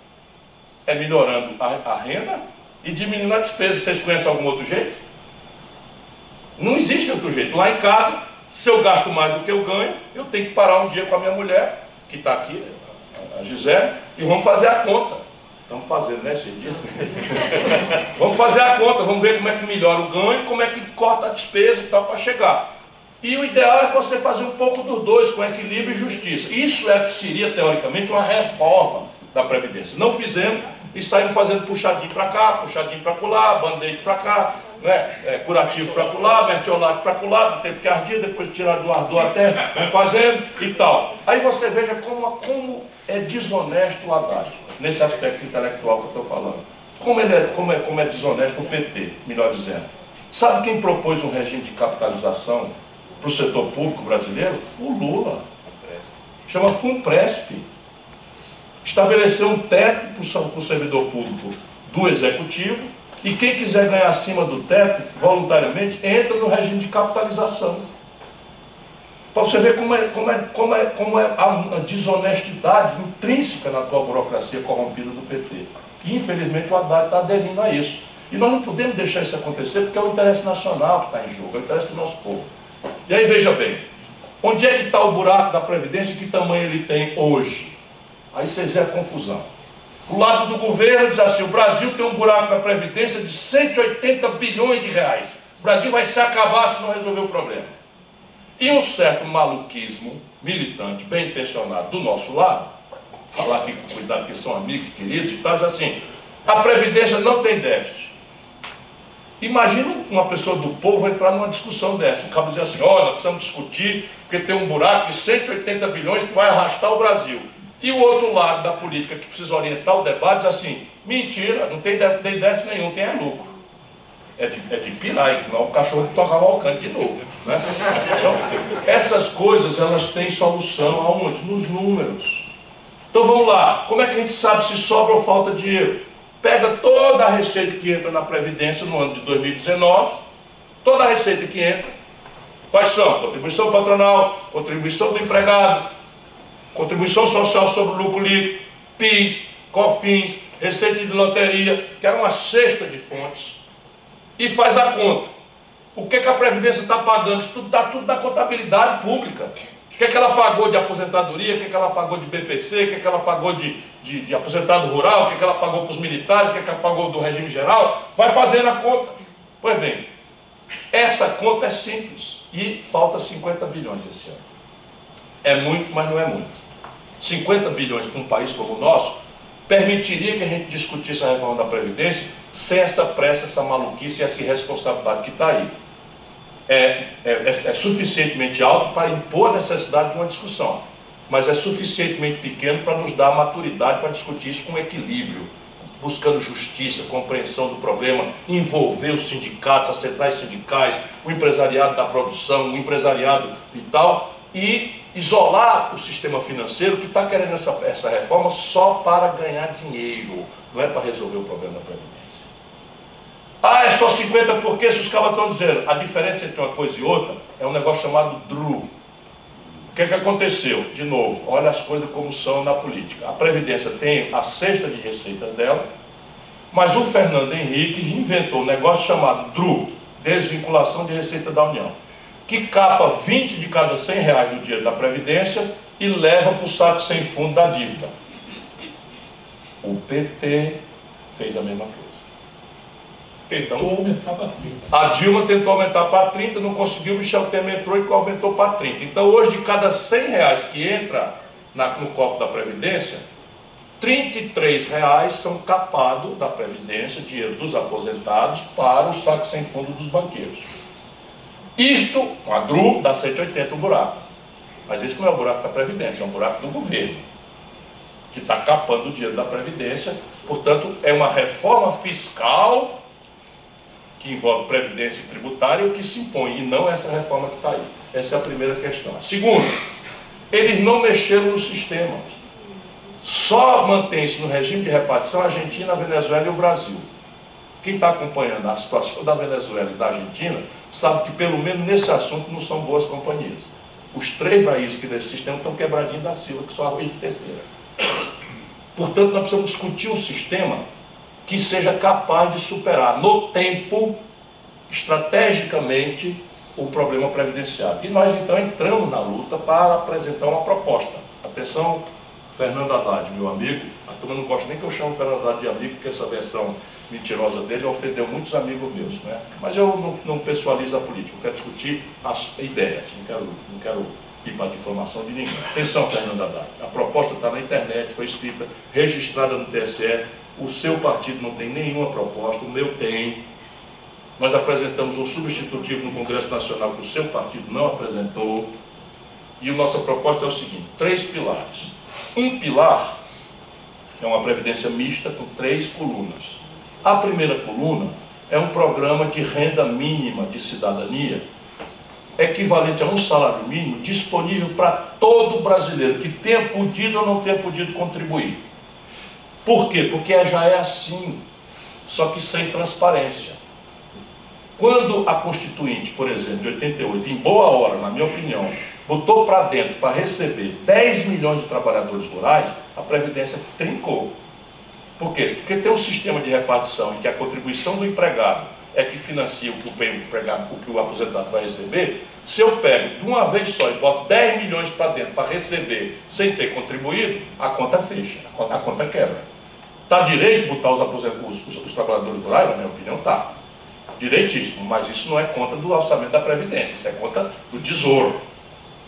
É melhorando a, a renda e diminuindo a despesa. Vocês conhecem algum outro jeito? Não existe outro jeito. Lá em casa, se eu gasto mais do que eu ganho, eu tenho que parar um dia com a minha mulher, que está aqui, a Gisele, e vamos fazer a conta. Estamos fazendo, né, dia. vamos fazer a conta, vamos ver como é que melhora o ganho, como é que corta a despesa e tal para chegar. E o ideal é você fazer um pouco dos dois, com equilíbrio e justiça. Isso é que seria, teoricamente, uma reforma da Previdência. Não fizemos e saímos fazendo puxadinho para cá, puxadinho para colar, band-aid para cá, né? É, curativo para colar, mertiolate para colar, tempo que ardia, depois tirar do ardor até, vamos fazendo e tal. Aí você veja como, como é desonesto o Haddad nesse aspecto intelectual que eu estou falando. Como, ele é, como, é, como é desonesto o PT, melhor dizendo. Sabe quem propôs um regime de capitalização para o setor público brasileiro? O Lula. Chama FUNPRESP. Estabeleceu um teto para o servidor público do executivo E quem quiser ganhar acima do teto, voluntariamente, entra no regime de capitalização. Para você ver como é, como é, como é, como é a, desonestidade intrínseca na atual burocracia corrompida do PT. E infelizmente o Haddad está aderindo a isso. E nós não podemos deixar isso acontecer porque é o interesse nacional que está em jogo, é o interesse do nosso povo. E aí veja bem, onde é que está o buraco da Previdência e que tamanho ele tem hoje? Aí você vê a confusão. O lado do governo diz assim: o Brasil tem um buraco da Previdência de 180 bilhões de reais. O Brasil vai se acabar se não resolver o problema. E um certo maluquismo militante, bem intencionado do nosso lado, falar com cuidado que são amigos queridos e tal, diz assim: a Previdência não tem déficit. Imagina uma pessoa do povo entrar numa discussão dessa. O cabo dizer assim: olha, precisamos discutir, porque tem um buraco de 180 bilhões que vai arrastar o Brasil. E o outro lado da política que precisa orientar o debate diz assim: mentira, não tem, déficit nenhum, tem é lucro. É de, é de pirar, é o cachorro que toca alcance de novo. Né? Então, essas coisas elas têm solução aonde? Nos números. Então vamos lá, como é que a gente sabe se sobra ou falta dinheiro? Pega toda a receita que entra na Previdência no ano de 2019, toda a receita que entra, quais são? Contribuição patronal, contribuição do empregado, contribuição social sobre lucro líquido, PIS, COFINS, receita de loteria, que era uma cesta de fontes, e faz a conta. O que, que a Previdência está pagando? Isso tudo está tudo da contabilidade pública. O que, que ela pagou de aposentadoria, o que, que ela pagou de BPC, o que, que ela pagou de, de, de aposentado rural, o que, que ela pagou para os militares, o que, que ela pagou do regime geral, vai fazendo a conta. Pois bem, essa conta é simples e falta 50 bilhões esse ano. É muito, mas não é muito. 50 bilhões para um país como o nosso, permitiria que a gente discutisse a reforma da Previdência sem essa pressa, essa maluquice e essa irresponsabilidade que está aí. É, é, é, é suficientemente alto para impor a necessidade de uma discussão, mas é suficientemente pequeno para nos dar maturidade para discutir isso com equilíbrio, buscando justiça, compreensão do problema, envolver os sindicatos, as centrais sindicais, o empresariado da produção, o empresariado e tal, e isolar o sistema financeiro que está querendo essa, essa reforma só para ganhar dinheiro, não é para resolver o problema da Previdência. Ah, é só 50 porque se os caras estão dizendo, a diferença entre uma coisa e outra é um negócio chamado DRU. O que, é que aconteceu? De novo, olha as coisas como são na política. A Previdência tem a cesta de receita dela, mas o Fernando Henrique inventou um negócio chamado DRU, Desvinculação de Receita da União que capa 20 de cada 100 reais do dinheiro da Previdência e leva para o saco sem fundo da dívida. O PT fez a mesma coisa. Tentou aumentar para 30. A Dilma tentou aumentar para 30, não conseguiu, o Michel Temer entrou e aumentou para 30. Então hoje, de cada 100 reais que entra na, no cofre da Previdência, 33 reais são capados da Previdência, dinheiro dos aposentados, para o saco sem fundo dos banqueiros. Isto, com a DRU, dá 180 o buraco. Mas esse não é o buraco da Previdência, é um buraco do governo, que está capando o dinheiro da Previdência. Portanto, é uma reforma fiscal que envolve Previdência e tributária o que se impõe, e não essa reforma que está aí. Essa é a primeira questão. Segundo, eles não mexeram no sistema. Só mantém-se no regime de repartição a Argentina, a Venezuela e o Brasil. Quem está acompanhando a situação da Venezuela e da Argentina sabe que, pelo menos nesse assunto, não são boas companhias. Os três países que desse sistema estão quebradinhos da Silva, que só arroz de terceira. Portanto, nós precisamos discutir um sistema que seja capaz de superar no tempo, estrategicamente, o problema previdenciário. E nós então entramos na luta para apresentar uma proposta. Atenção, Fernando Haddad, meu amigo. A turma não gosta nem que eu chame o Fernando Haddad de amigo, porque essa versão mentirosa dele ofendeu muitos amigos meus. Né? Mas eu não, não pessoalizo a política, eu quero discutir as ideias, não quero, não quero ir para a difamação de ninguém. Atenção, Fernando Haddad, a proposta está na internet, foi escrita, registrada no TSE, o seu partido não tem nenhuma proposta, o meu tem. Nós apresentamos um substitutivo no Congresso Nacional que o seu partido não apresentou. E a nossa proposta é o seguinte: três pilares. Um pilar é uma previdência mista com três colunas. A primeira coluna é um programa de renda mínima de cidadania, equivalente a um salário mínimo, disponível para todo brasileiro que tenha podido ou não tenha podido contribuir. Por quê? Porque já é assim. só que sem transparência. Quando a Constituinte, por exemplo, de 88, em boa hora, na minha opinião, botou para dentro para receber 10 milhões de trabalhadores rurais, a Previdência trincou. Por quê? Porque tem um sistema de repartição em que a contribuição do empregado é que financia o que o empregado, o que o aposentado vai receber. Se eu pego de uma vez só e boto 10 milhões para dentro para receber sem ter contribuído, a conta fecha, a conta, a conta quebra. Está direito botar os, os, os, os trabalhadores rurais? Na minha opinião, está. Direitíssimo, mas isso não é conta do orçamento da Previdência, isso é conta do Tesouro.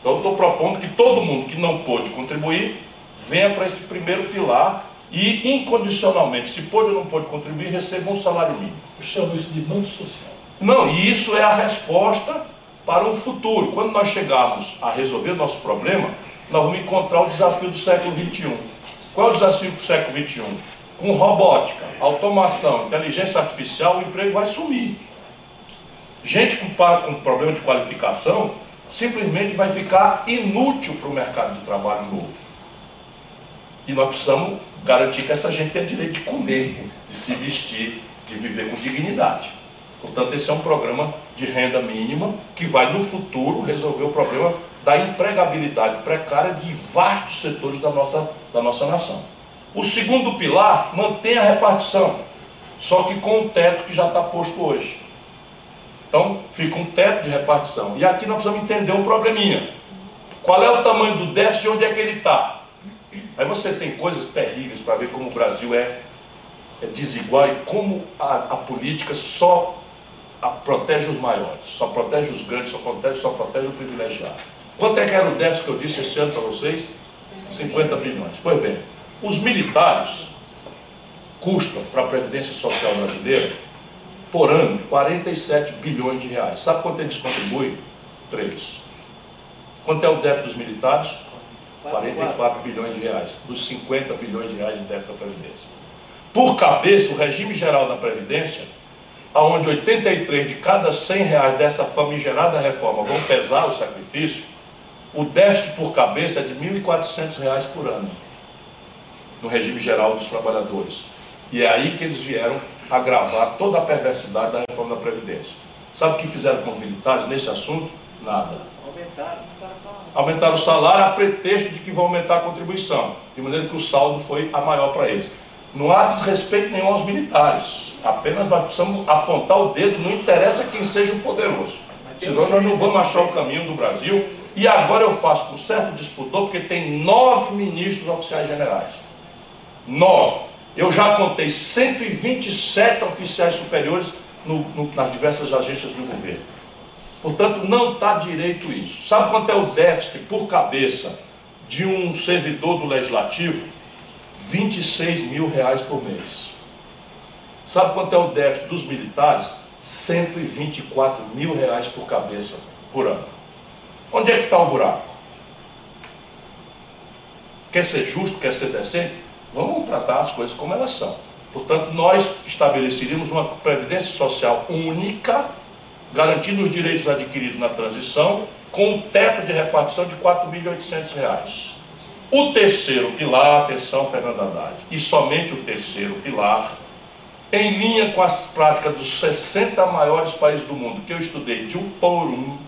Então, estou propondo que todo mundo que não pôde contribuir venha para esse primeiro pilar e incondicionalmente, se pode ou não pode contribuir, receba um salário mínimo. Eu chamo isso de manto social. Não, e isso é a resposta para o futuro. Quando nós chegarmos a resolver o nosso problema, nós vamos encontrar o desafio do século XXI. Qual é o desafio do século XXI? Com robótica, automação, inteligência artificial, o emprego vai sumir. Gente com, com problema de qualificação simplesmente vai ficar inútil para o mercado de trabalho novo. E nós precisamos garantir que essa gente tenha direito de comer, de se vestir, de viver com dignidade. Portanto, esse é um programa de renda mínima que vai, no futuro, resolver o problema da empregabilidade precária de vastos setores da nossa, da nossa nação. O segundo pilar mantém a repartição, só que com o teto que já está posto hoje. Então, fica um teto de repartição. E aqui nós precisamos entender um probleminha. Qual é o tamanho do déficit e onde é que ele está? Aí você tem coisas terríveis para ver como o Brasil é, é desigual e como a, a política só a, protege os maiores, só protege os grandes, só protege, só protege o privilegiado. Quanto é que era o déficit que eu disse esse ano para vocês? 50 bilhões. Pois bem, os militares custam para a Previdência Social brasileira, por ano, 47 bilhões de reais. Sabe quanto eles contribuem? 3. Quanto é o déficit dos militares? 44 bilhões de reais, dos 50 bilhões de reais de déficit da Previdência. Por cabeça, o regime geral da Previdência, onde 83 de cada 100 reais dessa famigerada reforma vão pesar o sacrifício, o déficit por cabeça é de 1.400 reais por ano, no regime geral dos trabalhadores. E é aí que eles vieram agravar toda a perversidade da reforma da Previdência. Sabe o que fizeram com os militares nesse assunto? Nada. Aumentaram, aumentaram o salário a pretexto de que vão aumentar a contribuição, de maneira que o saldo foi a maior para eles. Não há desrespeito nenhum aos militares, apenas nós precisamos apontar o dedo, não interessa quem seja o poderoso. Senão nós não vamos achar o caminho do Brasil. E agora eu faço com certo disputor, porque tem nove ministros oficiais generais. Nove. Eu já contei 127 oficiais superiores no, no, nas diversas agências do governo. Portanto, não está direito isso. Sabe quanto é o déficit por cabeça de um servidor do legislativo? 26 mil reais por mês. Sabe quanto é o déficit dos militares? 124 mil reais por cabeça por ano. Onde é que está o buraco? Quer ser justo, quer ser decente? Vamos tratar as coisas como elas são. Portanto, nós estabeleceríamos uma previdência social única garantindo os direitos adquiridos na transição, com um teto de repartição de R$ 4.800. O terceiro pilar, atenção Fernando Haddad, e somente o terceiro pilar, em linha com as práticas dos 60 maiores países do mundo, que eu estudei de um por um,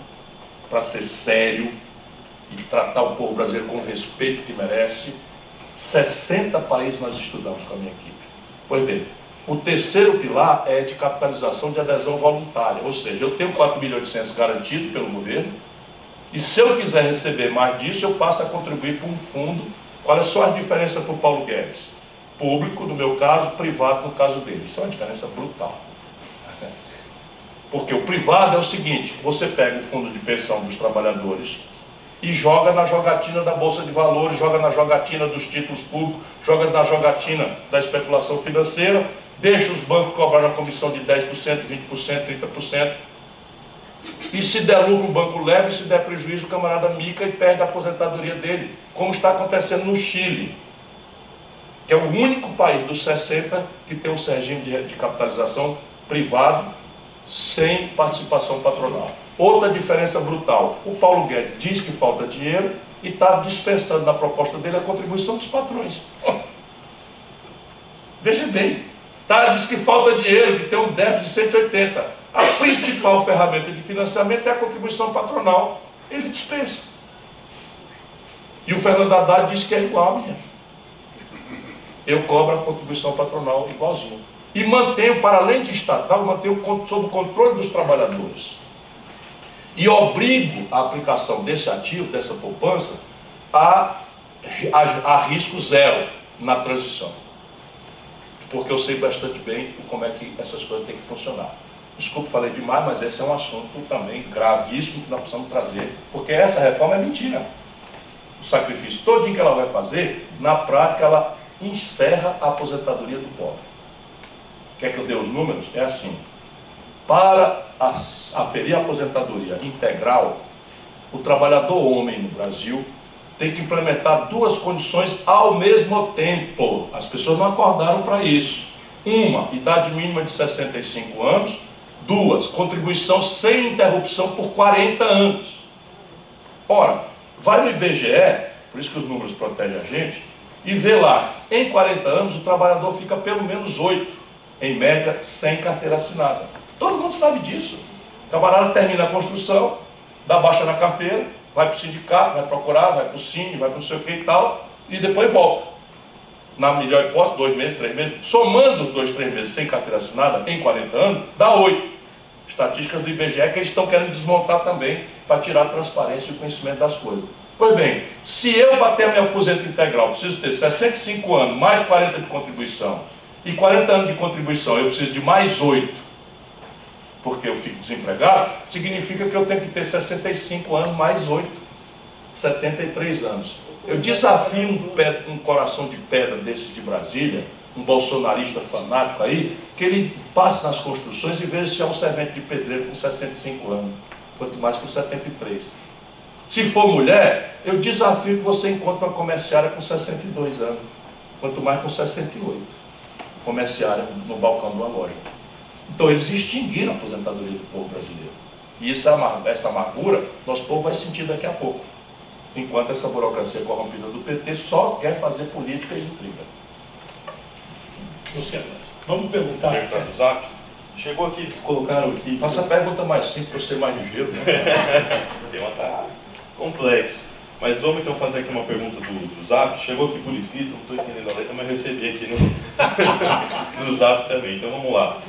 para ser sério e tratar o povo brasileiro com o respeito que merece, 60 países nós estudamos com a minha equipe. Pois bem, o terceiro pilar é de capitalização de adesão voluntária, ou seja, eu tenho 4.800 garantido pelo governo, e se eu quiser receber mais disso, eu passo a contribuir para um fundo. Qual é só a diferença para o Paulo Guedes? Público, no meu caso, privado, no caso dele. Isso é uma diferença brutal. Porque o privado é o seguinte: você pega o fundo de pensão dos trabalhadores e joga na jogatina da Bolsa de Valores, joga na jogatina dos títulos públicos, joga na jogatina da especulação financeira deixa os bancos cobrar uma comissão de 10%, 20%, 30%. E se der lucro, o banco leva, e se der prejuízo, o camarada mica e perde a aposentadoria dele, como está acontecendo no Chile, que é o único país dos 60 que tem um regime de, de capitalização privado sem participação patronal. Outra diferença brutal: o Paulo Guedes diz que falta dinheiro e está dispensando na proposta dele a contribuição dos patrões. Veja bem, Tá, diz que falta dinheiro, que tem um déficit de 180. A principal ferramenta de financiamento é a contribuição patronal. Ele dispensa. E o Fernando Haddad diz que é igual a minha. Eu cobro a contribuição patronal igualzinho. E mantenho, para além de estatal, mantenho sob o controle dos trabalhadores. E obrigo a aplicação desse ativo, dessa poupança, a, a, a risco zero na transição porque eu sei bastante bem como é que essas coisas têm que funcionar. Desculpe, falei demais, mas esse é um assunto também gravíssimo que nós precisamos trazer, porque essa reforma é mentira. O sacrifício todo que ela vai fazer, na prática, ela encerra a aposentadoria do pobre. Quer que eu dê os números? É assim. Para aferir a aposentadoria integral, o trabalhador homem no Brasil tem que implementar duas condições ao mesmo tempo. As pessoas não acordaram para isso. Uma, idade mínima de 65 anos. Duas, contribuição sem interrupção por 40 anos. Ora, vai no IBGE, por isso que os números protegem a gente, e vê lá, em 40 anos o trabalhador fica pelo menos 8, em média, sem carteira assinada. Todo mundo sabe disso. O camarada termina a construção, dá baixa na carteira, vai para o sindicato, vai procurar, vai para o Cine, vai para não sei o que e tal, e depois volta. Na melhor hipótese, dois meses, três meses, somando os dois, três meses sem carteira assinada em 40 anos, dá oito. Estatísticas do IBGE que eles estão querendo desmontar também para tirar a transparência e o conhecimento das coisas. Pois bem, se eu para ter a minha aposento integral preciso ter 65 anos, mais 40 de contribuição, e 40 anos de contribuição eu preciso de mais 8, porque eu fico desempregado, significa que eu tenho que ter 65 anos mais 8, 73 anos. Eu desafio um, pé, um coração de pedra desses de Brasília, um bolsonarista fanático aí, que ele passe nas construções e veja se é um servente de pedreiro com 65 anos, quanto mais com 73. Se for mulher, eu desafio que você encontre uma comerciária com 62 anos, quanto mais com 68. Comerciária no balcão de uma loja. Então eles extinguiram a aposentadoria do povo brasileiro. E essa, essa amargura, nosso povo vai sentir daqui a pouco. Enquanto essa burocracia corrompida do PT só quer fazer política e intriga. Luciano, vamos perguntar. Perguntar do Zap. Chegou aqui, eles colocaram aqui. Faça a pergunta mais simples para ser mais ligeiro. Né? Tem uma tá complexo. Mas vamos então fazer aqui uma pergunta do, do Zap. Chegou aqui por escrito, não estou entendendo a letra, mas recebi aqui no, no Zap também. Então vamos lá.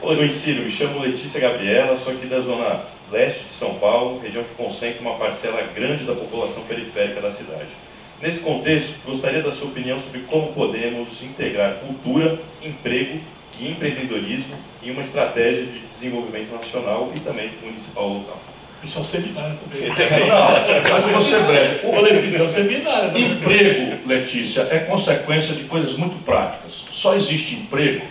Oi, Ciro, me chamo Letícia Gabriela, sou aqui da zona leste de São Paulo, região que concentra uma parcela grande da população periférica da cidade. Nesse contexto, gostaria da sua opinião sobre como podemos integrar cultura, emprego e empreendedorismo em uma estratégia de desenvolvimento nacional e também municipal local. Isso é um seminário também. Não, mas vou ser breve. O Letícia é um seminário. Emprego, Letícia, é consequência de coisas muito práticas. Só existe emprego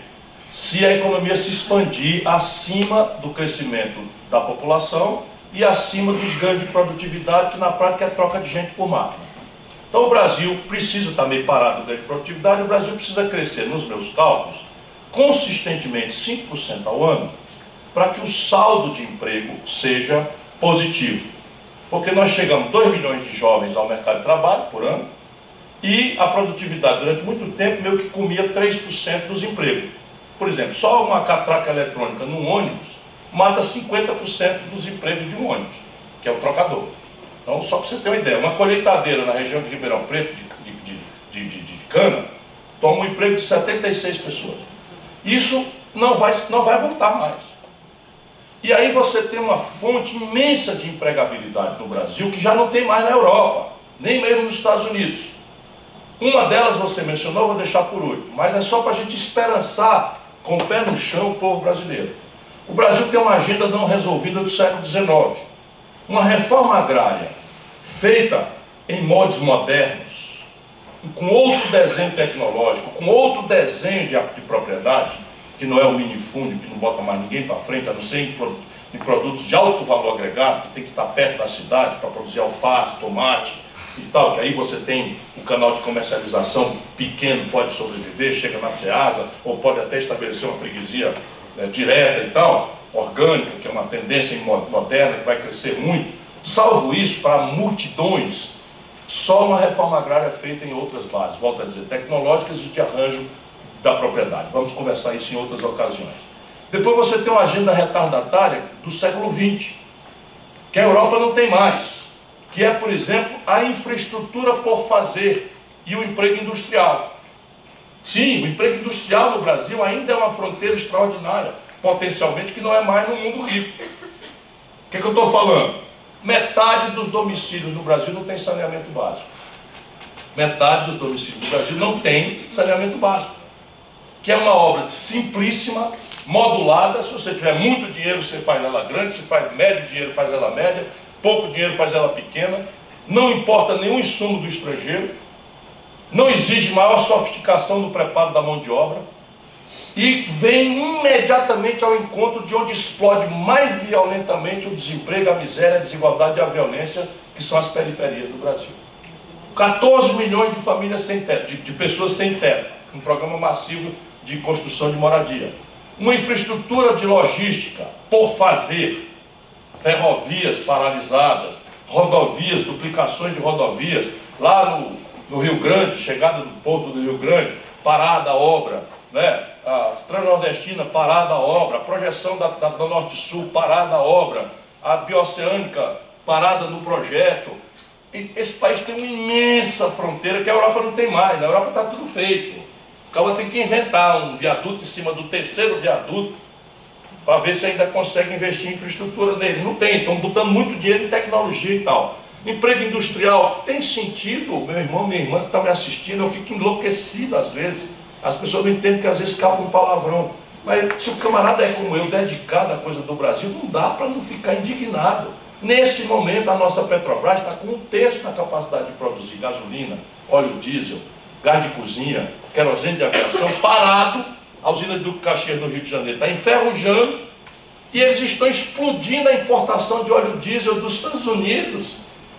se a economia se expandir acima do crescimento da população e acima dos ganhos de produtividade, que na prática é troca de gente por máquina. Então o Brasil precisa também parar no ganho de produtividade, o Brasil precisa crescer, nos meus cálculos, consistentemente 5% ao ano, para que o saldo de emprego seja positivo. Porque nós chegamos a 2 milhões de jovens ao mercado de trabalho por ano, e a produtividade durante muito tempo meio que comia 3% dos empregos. Por exemplo, só uma catraca eletrônica num ônibus mata 50% dos empregos de um ônibus, que é o trocador. Então, só para você ter uma ideia, uma colheitadeira na região de Ribeirão Preto, de, de, de, de, cana, toma um emprego de 76 pessoas. Isso não vai, não vai voltar mais. E aí você tem uma fonte imensa de empregabilidade no Brasil que já não tem mais na Europa, nem mesmo nos Estados Unidos. Uma delas você mencionou, vou deixar por último, mas é só para a gente esperançar com o pé no chão o povo brasileiro. O Brasil tem uma agenda não resolvida do século XIX. Uma reforma agrária feita em modos modernos, com outro desenho tecnológico, com outro desenho de, de propriedade, que não é o minifúndio, que não bota mais ninguém para frente, a não ser em, em produtos de alto valor agregado, que tem que estar perto da cidade para produzir alface, tomate, e tal, que aí você tem um canal de comercialização pequeno, pode sobreviver, chega na Ceasa, ou pode até estabelecer uma freguesia né, direta e tal, orgânica, que é uma tendência moderna que vai crescer muito. Salvo isso, para multidões, só uma reforma agrária feita em outras bases, volto a dizer, tecnológicas e de arranjo da propriedade. Vamos conversar isso em outras ocasiões. Depois você tem uma agenda retardatária do século XX, que a Europa não tem mais, que é, por exemplo, a infraestrutura por fazer e o emprego industrial. Sim, o emprego industrial no Brasil ainda é uma fronteira extraordinária, potencialmente, que não é mais no mundo rico. O que, é que eu estou falando? Metade dos domicílios no Brasil não tem saneamento básico. Metade dos domicílios do Brasil não tem saneamento básico. Que é uma obra simplíssima, modulada. Se você tiver muito dinheiro, você faz ela grande. Se faz médio dinheiro, faz ela média. Pouco dinheiro, faz ela pequena. Não importa nenhum insumo do estrangeiro. Não exige maior sofisticação no preparo da mão de obra. E vem imediatamente ao encontro de onde explode mais violentamente o desemprego, a miséria, a desigualdade e a violência, que são as periferias do Brasil. 14 milhões de famílias sem teto, de, de pessoas sem teto. Um programa massivo de construção de moradia uma infraestrutura de logística por fazer, ferrovias paralisadas, rodovias, duplicações de rodovias, lá no, no Rio Grande, chegada do porto do Rio Grande, parada a obra, né? a Transnordestina, parada a obra, a projeção da, da, do Norte-Sul, parada a obra, a Bioceânica, parada no projeto. E esse país tem uma imensa fronteira que a Europa não tem mais, na Europa está tudo feito. O cara tem que inventar um viaduto em cima do terceiro viaduto para ver se ainda consegue investir em infraestrutura nele. Não tem, estão botando muito dinheiro em tecnologia e tal. Emprego industrial tem sentido, meu irmão, minha irmã que está me assistindo, eu fico enlouquecido às vezes. As pessoas não entendem que às vezes escapa um palavrão. Mas se o camarada é como eu, dedicado à coisa do Brasil, não dá para não ficar indignado. Nesse momento, a nossa Petrobras está com um terço na capacidade de produzir gasolina, óleo diesel, gás de cozinha, querosene de aviação, parado, a usina do Caxias no Rio de Janeiro está enferrujando, e eles estão explodindo a importação de óleo diesel dos Estados Unidos,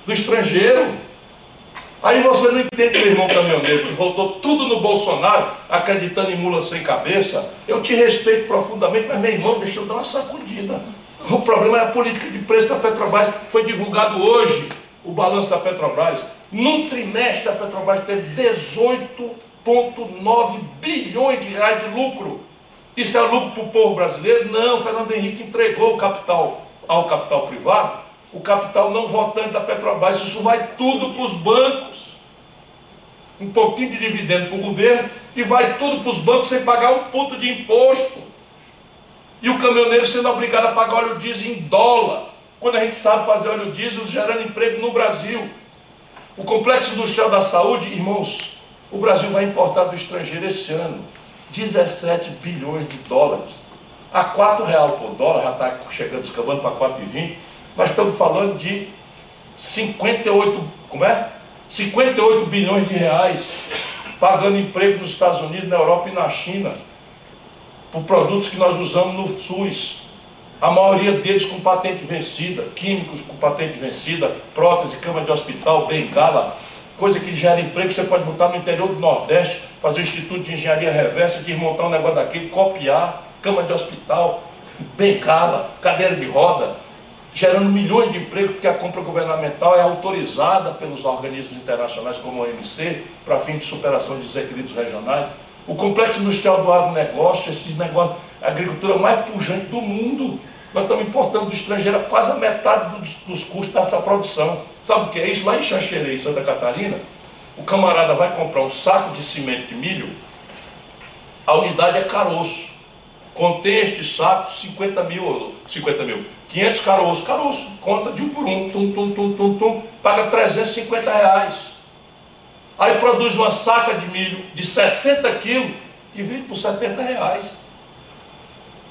do estrangeiro. Aí você não entende, meu irmão caminhoneiro, que voltou tudo no Bolsonaro, acreditando em mula sem cabeça. Eu te respeito profundamente, mas meu irmão, deixa eu dar uma sacudida. O problema é a política de preço da Petrobras. Foi divulgado hoje o balanço da Petrobras. No trimestre, a Petrobras teve 18,9 bilhões de reais de lucro. Isso é lucro para o povo brasileiro? Não, Fernando Henrique entregou o capital ao capital privado, o capital não votante da Petrobras. Isso vai tudo para os bancos. Um pouquinho de dividendo para o governo e vai tudo para os bancos sem pagar um ponto de imposto. E o caminhoneiro sendo obrigado a pagar óleo diesel em dólar, quando a gente sabe fazer óleo diesel gerando emprego no Brasil. O complexo industrial da saúde, irmãos, o Brasil vai importar do estrangeiro esse ano 17 bilhões de dólares. A 4 real por dólar, já está chegando, escavando para 4,20. Nós estamos falando de 58, como é? 58 bilhões de reais pagando emprego nos Estados Unidos, na Europa e na China, por produtos que nós usamos no SUS. A maioria deles com patente vencida, químicos com patente vencida, prótese, cama de hospital, bengala, coisa que gera emprego, você pode botar no interior do Nordeste, fazer o Instituto de Engenharia Reversa, desmontar um negócio daquele, copiar, cama de hospital, bengala, cadeira de roda, gerando milhões de empregos, porque a compra governamental é autorizada pelos organismos internacionais como a OMC, para fim de superação de desequilíbrios regionais. O complexo industrial do agronegócio, esses negócios, a agricultura mais pujante do mundo. Nós estamos importando do estrangeiro quase a metade dos, dos custos dessa produção. Sabe o que é isso? Lá em Xanxerê, Santa Catarina, o camarada vai comprar um saco de cimento de milho, a unidade é caroço. Contém este saco 50 mil, 50 mil, 500 caroços, caroço, conta de um por um, tum, tum, tum, tum, tum, paga 350 reais. Aí produz uma saca de milho de 60 quilos e vende por 70 reais.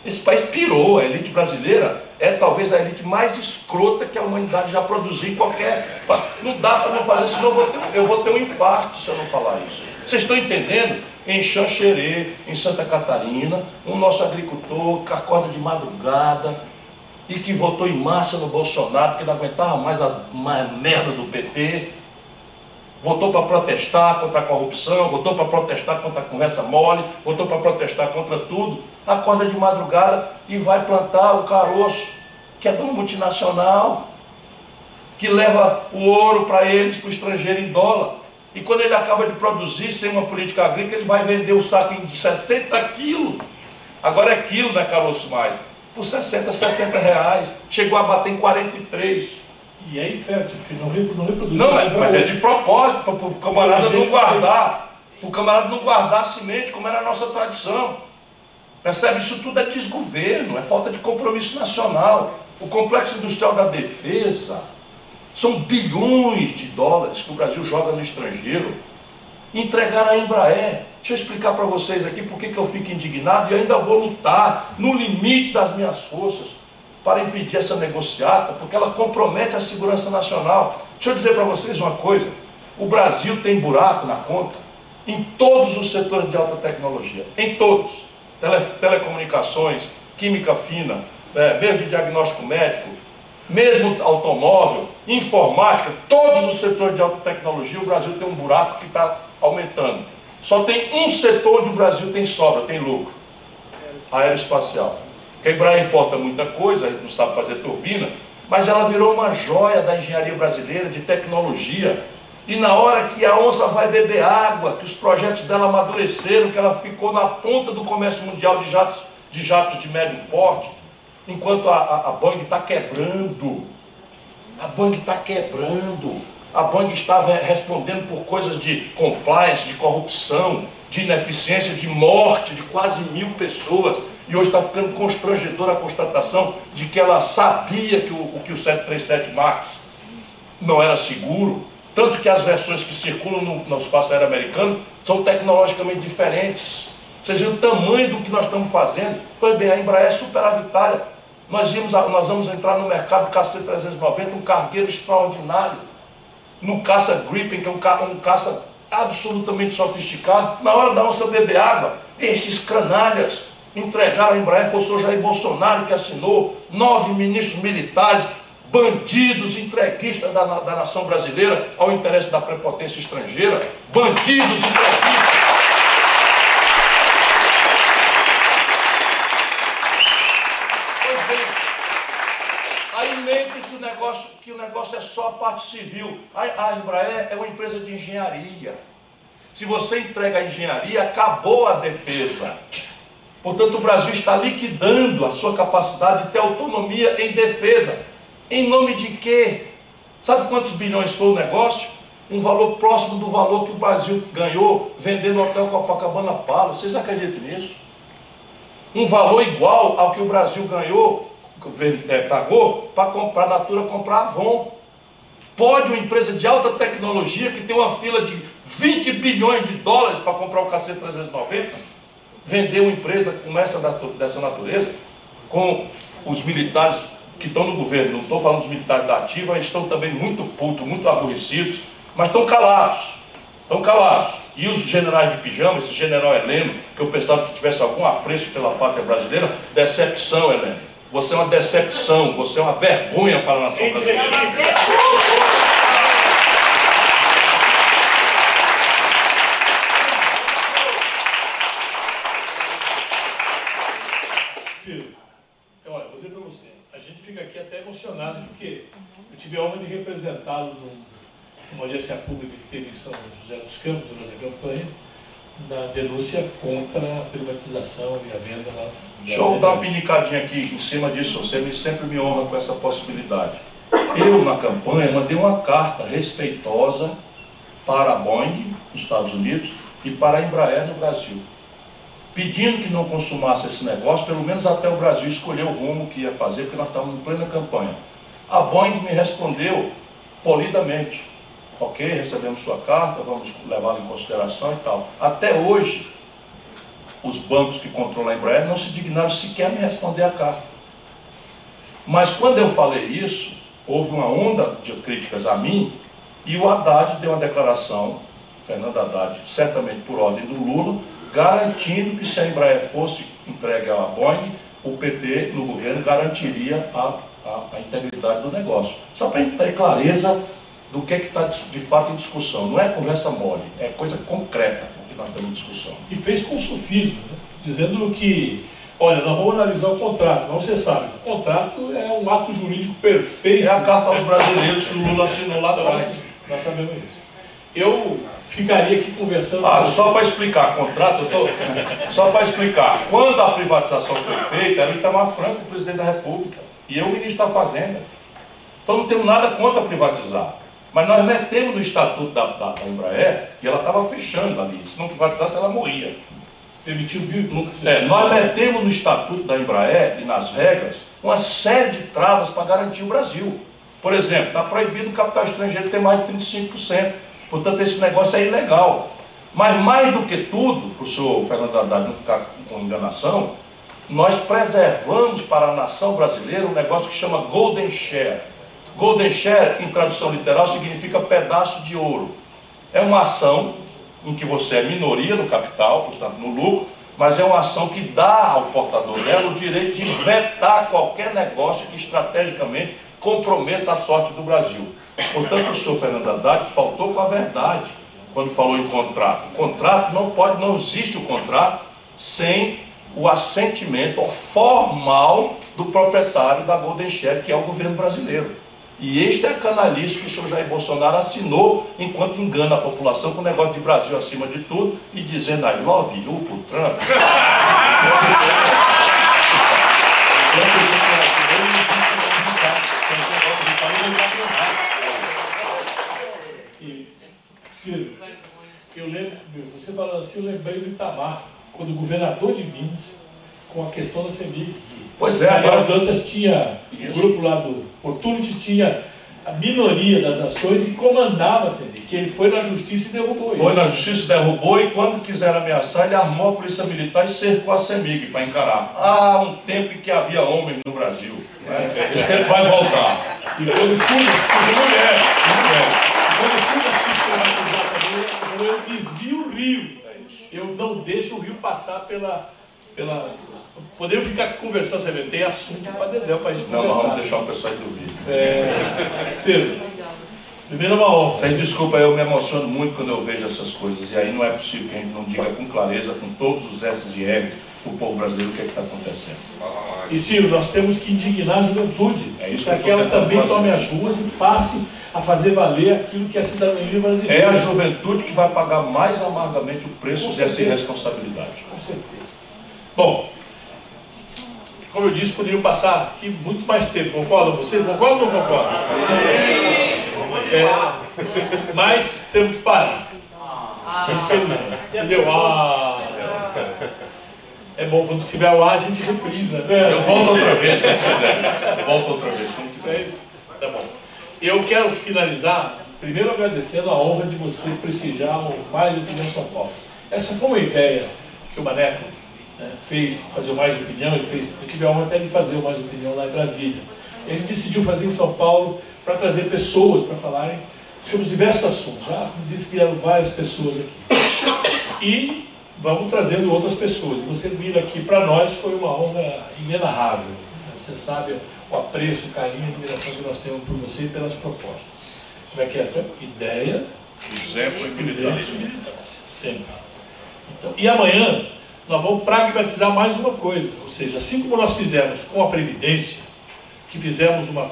Esse país pirou, a elite brasileira é talvez a elite mais escrota que a humanidade já produziu em qualquer. Não dá para não fazer, senão eu vou, ter, eu vou ter um infarto se eu não falar isso. Vocês estão entendendo? Em Xanxerê, em Santa Catarina, um nosso agricultor que acorda de madrugada e que votou em massa no Bolsonaro, porque não aguentava mais a, a merda do PT votou para protestar contra a corrupção, votou para protestar contra a conversa mole, votou para protestar contra tudo, acorda de madrugada e vai plantar o caroço, que é de multinacional, que leva o ouro para eles, para o estrangeiro em dólar. E quando ele acaba de produzir sem uma política agrícola, ele vai vender o saco em 60 quilos. Agora é quilo, né, caroço mais? Por 60, 70 reais. Chegou a bater em 43. E é infértil, porque não, não reproduz. Não, mas, mas é de propósito, para o camarada não guardar. Para o camarada não guardar a semente, como era a nossa tradição. Percebe? Isso tudo é desgoverno, é falta de compromisso nacional. O complexo industrial da defesa são bilhões de dólares que o Brasil joga no estrangeiro. Entregar a Embraer. Deixa eu explicar para vocês aqui por que eu fico indignado e ainda vou lutar no limite das minhas forças para impedir essa negociata, porque ela compromete a segurança nacional. Deixa eu dizer para vocês uma coisa: o Brasil tem buraco na conta em todos os setores de alta tecnologia, em todos. Tele, telecomunicações, química fina, é, mesmo de diagnóstico médico, mesmo automóvel, informática, todos os setores de alta tecnologia, o Brasil tem um buraco que está aumentando. Só tem um setor onde o Brasil tem sobra, tem lucro: aeroespacial. Que a Embraer importa muita coisa, a gente não sabe fazer turbina, mas ela virou uma joia da engenharia brasileira, de tecnologia. E na hora que a onça vai beber água, que os projetos dela amadureceram, que ela ficou na ponta do comércio mundial de jatos de, jatos de médio porte, enquanto a, a, a Boeing está quebrando. A Boeing está quebrando. A Boeing estava respondendo por coisas de compliance, de corrupção, de ineficiência, de morte de quase mil pessoas. E hoje está ficando constrangedora a constatação de que ela sabia que o, que o 737 MAX não era seguro. Tanto que as versões que circulam no, no espaço aéreo americano são tecnologicamente diferentes. Vocês viram o tamanho do que nós estamos fazendo? Pois bem, a Embraer é superavitária. Nós, íamos, nós vamos entrar no mercado KC-390, um cargueiro extraordinário. No caça Gripen, que é um, ca, um caça absolutamente sofisticado. Na hora da onça beber água, estes canalhas entregaram a Embraer, foi o senhor Jair Bolsonaro que assinou, nove ministros militares, bandidos entreguistas da, da nação brasileira ao interesse da prepotência estrangeira, bandidos entreguistas. Que o negócio, é só a parte civil. A Embraer é uma empresa de engenharia. Se você entrega a engenharia, acabou a defesa. Portanto, o Brasil está liquidando a sua capacidade de ter autonomia em defesa. Em nome de quê? Sabe quantos bilhões foi o negócio? Um valor próximo do valor que o Brasil ganhou vendendo o Hotel Copacabana Palace. Vocês acreditam nisso? Um valor igual ao que o Brasil ganhou, é, pagou, para comprar a Natura comprar Avon. Pode uma empresa de alta tecnologia que tem uma fila de 20 bilhões de dólares para comprar o KC390? Vender uma empresa com essa, dessa natureza, com os militares que estão no governo, não estou falando dos militares da ativa, eles estão também muito putos, muito aborrecidos, mas estão calados. Estão calados. E os generais de pijama, esse general Heleno, que eu pensava que tivesse algum apreço pela pátria brasileira, decepção, Heleno. Você é uma decepção, você é uma vergonha para a nação brasileira. Emocionado porque eu tive a honra de representá-lo numa audiência pública que teve em São José dos Campos durante a campanha, na denúncia contra a privatização e a venda lá. Deixa eu dar uma pinicadinha aqui em cima disso, você me, sempre me honra com essa possibilidade. Eu, na campanha, mandei uma carta respeitosa para a Boeing, nos Estados Unidos, e para a Embraer, no Brasil pedindo que não consumasse esse negócio, pelo menos até o Brasil escolher o rumo que ia fazer, porque nós estávamos em plena campanha. A Boeing me respondeu polidamente. Ok, recebemos sua carta, vamos levá-la em consideração e tal. Até hoje, os bancos que controlam a Embraer não se dignaram sequer me responder a carta. Mas quando eu falei isso, houve uma onda de críticas a mim e o Haddad deu uma declaração, Fernando Haddad, certamente por ordem do Lula, garantindo que se a Embraer fosse entregue à Boeing, o PT no governo garantiria a, a, a integridade do negócio. Só para a gente ter clareza do que é está de fato em discussão. Não é conversa mole, é coisa concreta o que nós estamos em discussão. E fez com sufismo, né? dizendo que, olha, nós vamos analisar o contrato. Mas você sabe, o contrato é um ato jurídico perfeito. É a carta aos brasileiros que o Lula assinou lá atrás. Nós sabemos isso. Eu ficaria aqui conversando. Ah, só para explicar, contrato, tô... só para explicar. Quando a privatização foi feita, era o Itamar Franco, o presidente da República, e eu, o ministro da Fazenda. Então não temos nada contra privatizar. Mas nós metemos no estatuto da, da, da Embraer e ela estava fechando ali. Se não privatizasse, ela morria. Permitiu mil e poucas É, nós metemos no estatuto da Embraer e nas regras uma série de travas para garantir o Brasil. Por exemplo, está proibido o capital estrangeiro ter mais de 35%. Portanto, esse negócio é ilegal. Mas mais do que tudo, para o senhor Fernando Haddad não ficar com enganação, nós preservamos para a nação brasileira um negócio que chama Golden Share. Golden Share, em tradução literal, significa pedaço de ouro. É uma ação em que você é minoria no capital, portanto no lucro, mas é uma ação que dá ao portador dela o direito de vetar qualquer negócio que estrategicamente comprometa a sorte do Brasil. Portanto, o senhor Fernando Haddad faltou com a verdade quando falou em contrato. Contrato não pode, não existe o contrato sem o assentimento formal do proprietário da Golden Share, que é o governo brasileiro. E este é a canalice que o senhor Jair Bolsonaro assinou enquanto engana a população com o negócio de Brasil acima de tudo e dizendo I love you pro Trump. Ciro, eu lembro, você falando assim, eu lembrei do Itamar, quando governador de Minas, com a questão da CEMIG. Pois é, Agora Dantas tinha, o grupo lá do Opportunity tinha a minoria das ações e comandava a CEMIG, que ele foi na justiça e derrubou foi ele. na justiça, derrubou e quando quiseram ameaçar, ele armou a polícia militar e cercou a CEMIG para encarar. Há um tempo em que havia homens no Brasil. Né? Esse tempo vai voltar. E quando tudo, mulheres, mulheres. quando tudo quis privatizar também, eu Eu não deixo o rio passar pela. pela... Podemos ficar conversando, você vê, tem assunto para Dedéu para a gente Não, conversar. vamos deixar o pessoal ir dormir. É, Ciro, primeiro uma honra. Vocês desculpa, eu me emociono muito quando eu vejo essas coisas. E aí não é possível que a gente não diga com clareza, com todos os S's e R's, para o povo brasileiro o que é está acontecendo. E Ciro, nós temos que indignar a juventude, É para que ela também fazer. tome as ruas e passe a fazer valer aquilo que é a cidadania É brasileira. a juventude que vai pagar mais amargamente o preço dessa irresponsabilidade. Com certeza. Bom, como eu disse, poderiam passar aqui muito mais tempo. Concordam vocês? Concordam ou não concordam? É, mas temos que parar. Infelizmente. Entendeu? Ah, é bom, quando tiver o ar, a gente reprisa. Né? Eu volto outra vez quando quiser. Eu volto outra vez quando quiser. aí? Tá bom. Eu quero finalizar, primeiro agradecendo a honra de você prestigiar o Mais Opinião São Paulo. Essa foi uma ideia que o Maneco né, fez, fazer o Mais Opinião, ele fez, eu tive a honra até de fazer o Mais Opinião lá em Brasília. E a gente decidiu fazer em São Paulo para trazer pessoas para falarem sobre os diversos assuntos. Já disse, vieram várias pessoas aqui. E vamos trazendo outras pessoas. Você vir aqui para nós foi uma honra inenarrável. Você sabe o apreço, o carinho, a admiração que nós temos por você e pelas propostas. Como é que é? Ideia, Exemplo e militância. Sempre. Então, e amanhã nós vamos pragmatizar mais uma coisa. Ou seja, assim como nós fizemos com a Previdência, que fizemos uma,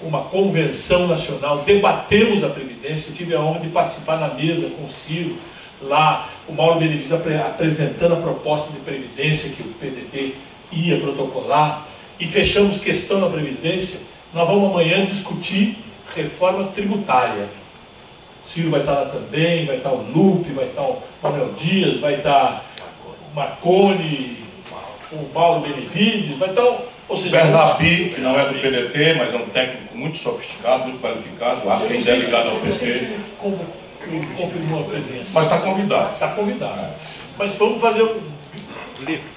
uma convenção nacional, debatemos a Previdência, eu tive a honra de participar na mesa com o Ciro, lá o Mauro Benevides apre- apresentando a proposta de Previdência que o PDT ia protocolar, e fechamos questão na Previdência, nós vamos amanhã discutir reforma tributária. O Ciro vai estar lá também, vai estar o Lupe, vai estar o Manuel Dias, vai estar o Marconi, o Mauro Benevides, vai estar o... Ou seja, Bernabi, que não é do PDT, mas é um técnico muito sofisticado, muito qualificado, acho que ainda é ligado ao ele confirmou a presença. mas está convidado. Está convidado. Mas vamos fazer um. Livro.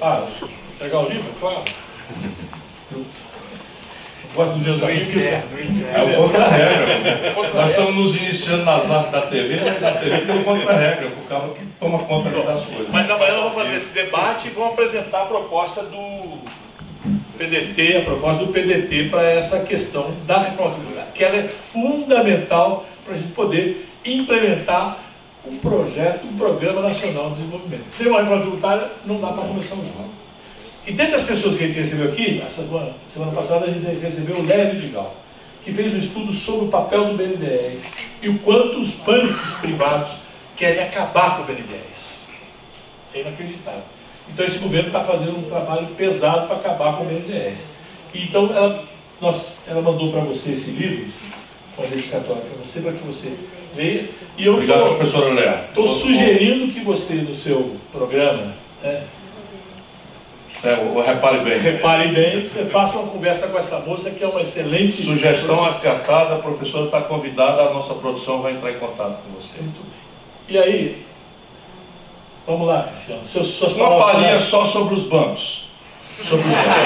Ah, pegar o livro? Claro. Gosto dos meus amigos. É o contra-regra. Nós estamos nos iniciando nas artes da TV, mas na TV tem o contra-regra, o cara que toma conta das coisas. Mas amanhã nós vamos fazer esse debate e vamos apresentar a proposta do PDT, a proposta do PDT para essa questão da reforma tributária, que ela é fundamental para a gente poder implementar um projeto, um programa nacional de desenvolvimento. Sem uma reforma tributária, não dá para começar um jogo. E dentre as pessoas que a gente recebeu aqui, a semana, semana passada a gente recebeu o Léo Vidigal, que fez um estudo sobre o papel do BNDES e o quanto os bancos privados querem acabar com o BNDES. É inacreditável. Então esse governo está fazendo um trabalho pesado para acabar com o BNDES. Então ela, nós, ela mandou para você esse livro, uma dedicatória para você, para que você leia. E eu Obrigado, tô, professora Léa. Estou sugerindo que você, no seu programa, né, é, repare bem. Repare bem, você faça uma conversa com essa moça que é uma excelente. Sugestão acatada, a professora está convidada, a nossa produção vai entrar em contato com você. Muito bem. E aí, vamos lá, Cristiano. Seus, suas uma palhinha só sobre os bancos. Sobre os bancos.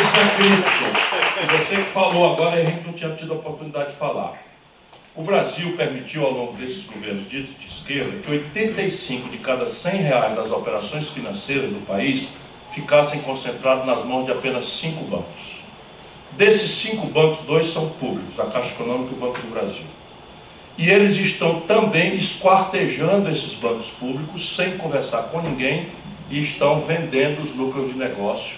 Isso é crítico. Você que falou agora, a gente não tinha tido a oportunidade de falar. O Brasil permitiu, ao longo desses governos ditos de esquerda, que 85 de cada 100 reais das operações financeiras do país ficassem concentrados nas mãos de apenas cinco bancos. Desses cinco bancos, dois são públicos, a Caixa Econômica e o Banco do Brasil. E eles estão também esquartejando esses bancos públicos sem conversar com ninguém e estão vendendo os lucros de negócio.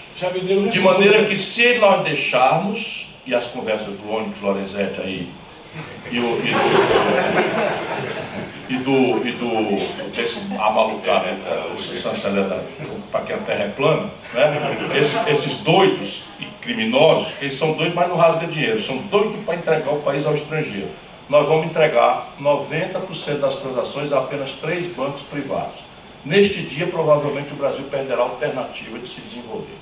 de maneira que se nós deixarmos, e as conversas do Onyx Lorenzetti aí e, o, e do, e do, e do desse amalucado, né, para que a terra é plana, né, Esse, esses doidos e criminosos, eles são doidos, mas não rasga dinheiro, são doidos para entregar o país ao estrangeiro. Nós vamos entregar 90% das transações a apenas três bancos privados. Neste dia, provavelmente, o Brasil perderá a alternativa de se desenvolver.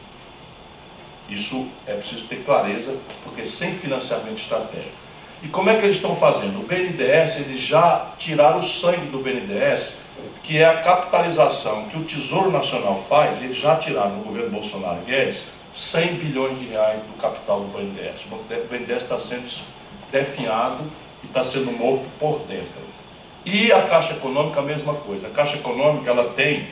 Isso é preciso ter clareza, porque sem financiamento estratégico e como é que eles estão fazendo? O BNDES, eles já tiraram o sangue do BNDES, que é a capitalização que o Tesouro Nacional faz, eles já tiraram no governo Bolsonaro Guedes 100 bilhões de reais do capital do BNDES. O BNDES está sendo definhado e está sendo morto por dentro. E a Caixa Econômica, a mesma coisa. A Caixa Econômica ela tem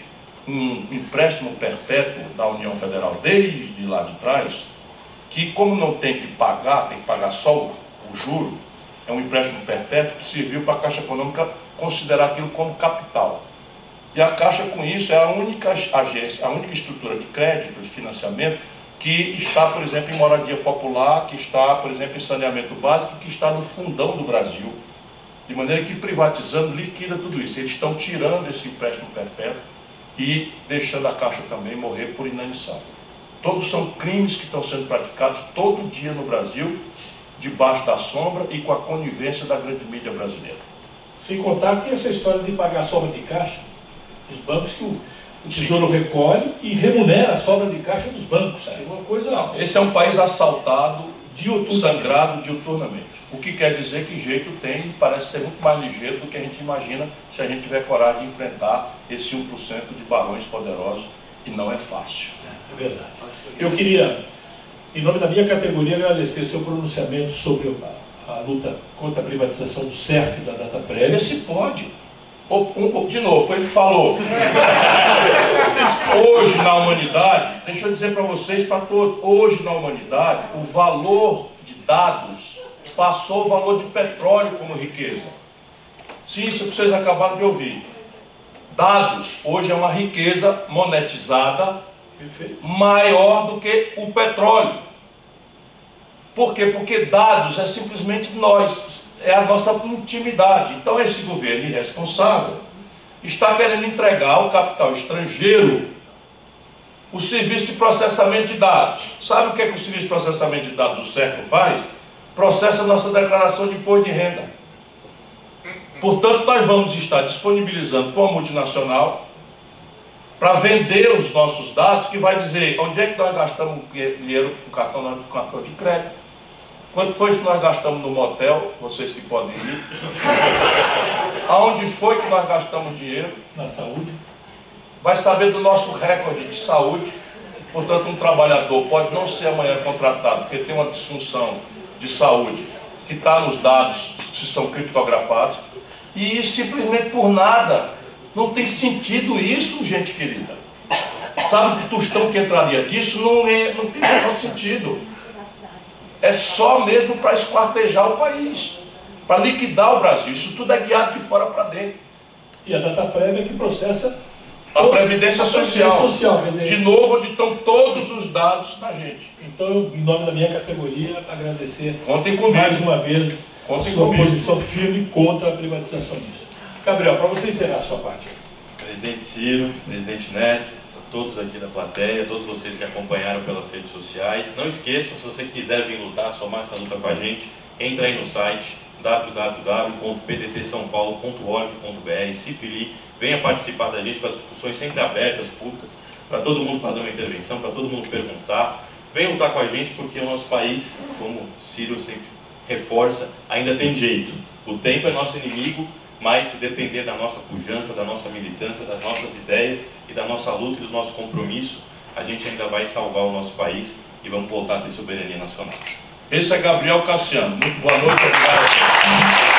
um empréstimo perpétuo da União Federal desde lá de trás, que como não tem que pagar, tem que pagar só o juro é um empréstimo perpétuo que serviu para a Caixa Econômica considerar aquilo como capital. E a Caixa, com isso, é a única agência, a única estrutura de crédito, de financiamento, que está, por exemplo, em moradia popular, que está, por exemplo, em saneamento básico, que está no fundão do Brasil. De maneira que privatizando liquida tudo isso. Eles estão tirando esse empréstimo perpétuo e deixando a Caixa também morrer por inanição. Todos são crimes que estão sendo praticados todo dia no Brasil debaixo da sombra e com a conivência da grande mídia brasileira. Sem contar que essa história de pagar sobra de caixa, os bancos que o, o Tesouro Sim. recolhe e remunera a sobra de caixa dos bancos. É uma coisa. Não, esse é um país assaltado, diuturnamente. sangrado diuturnamente. O que quer dizer que jeito tem parece ser muito mais ligeiro do que a gente imagina se a gente tiver coragem de enfrentar esse 1% de barões poderosos e não é fácil. É verdade. Eu queria em nome da minha categoria, agradecer seu pronunciamento sobre a, a luta contra a privatização do CERC e da data prévia. Se pode. De novo, foi ele que falou. hoje na humanidade, deixa eu dizer para vocês, para todos, hoje na humanidade, o valor de dados passou o valor de petróleo como riqueza. Sim, isso que vocês acabaram de ouvir. Dados hoje é uma riqueza monetizada maior do que o petróleo. Por quê? Porque dados é simplesmente nós, é a nossa intimidade. Então esse governo irresponsável está querendo entregar ao capital estrangeiro o serviço de processamento de dados. Sabe o que, é que o serviço de processamento de dados, o século faz? Processa a nossa declaração de imposto de renda. Portanto, nós vamos estar disponibilizando para uma multinacional para vender os nossos dados, que vai dizer onde é que nós gastamos dinheiro com cartão, com cartão de crédito, quanto foi que nós gastamos no motel, vocês que podem ir, aonde foi que nós gastamos dinheiro? Na saúde, vai saber do nosso recorde de saúde, portanto um trabalhador pode não ser amanhã contratado, porque tem uma disfunção de saúde que está nos dados, se são criptografados, e simplesmente por nada não tem sentido isso, gente querida. Sabe o tostão que entraria disso? Não, é, não tem menor sentido. É só mesmo para esquartejar o país, para liquidar o Brasil. Isso tudo é guiado de fora para dentro. E a data prévia que processa A Previdência Social. social quer dizer, De novo, onde estão todos os dados da gente. Então, eu, em nome da minha categoria, agradecer Contem comigo. mais uma vez a Contem sua comigo. posição firme contra a privatização disso. Gabriel, para você encerrar a sua parte. Presidente Ciro, presidente Neto, todos aqui da plateia, todos vocês que acompanharam pelas redes sociais. Não esqueçam, se você quiser vir lutar, somar essa luta com a gente, entra aí no site www.pdtsaopaulo.org.br, se filie, venha participar da gente com as discussões sempre abertas, públicas, para todo mundo fazer uma intervenção, para todo mundo perguntar. Venha lutar com a gente porque o nosso país, como Ciro sempre reforça, ainda tem jeito. O tempo é nosso inimigo, mas se depender da nossa pujança, da nossa militância, das nossas ideias e da nossa luta e do nosso compromisso, a gente ainda vai salvar o nosso país e vamos voltar a ter soberania nacional. Esse é Gabriel Cassiano. Muito boa noite, obrigado.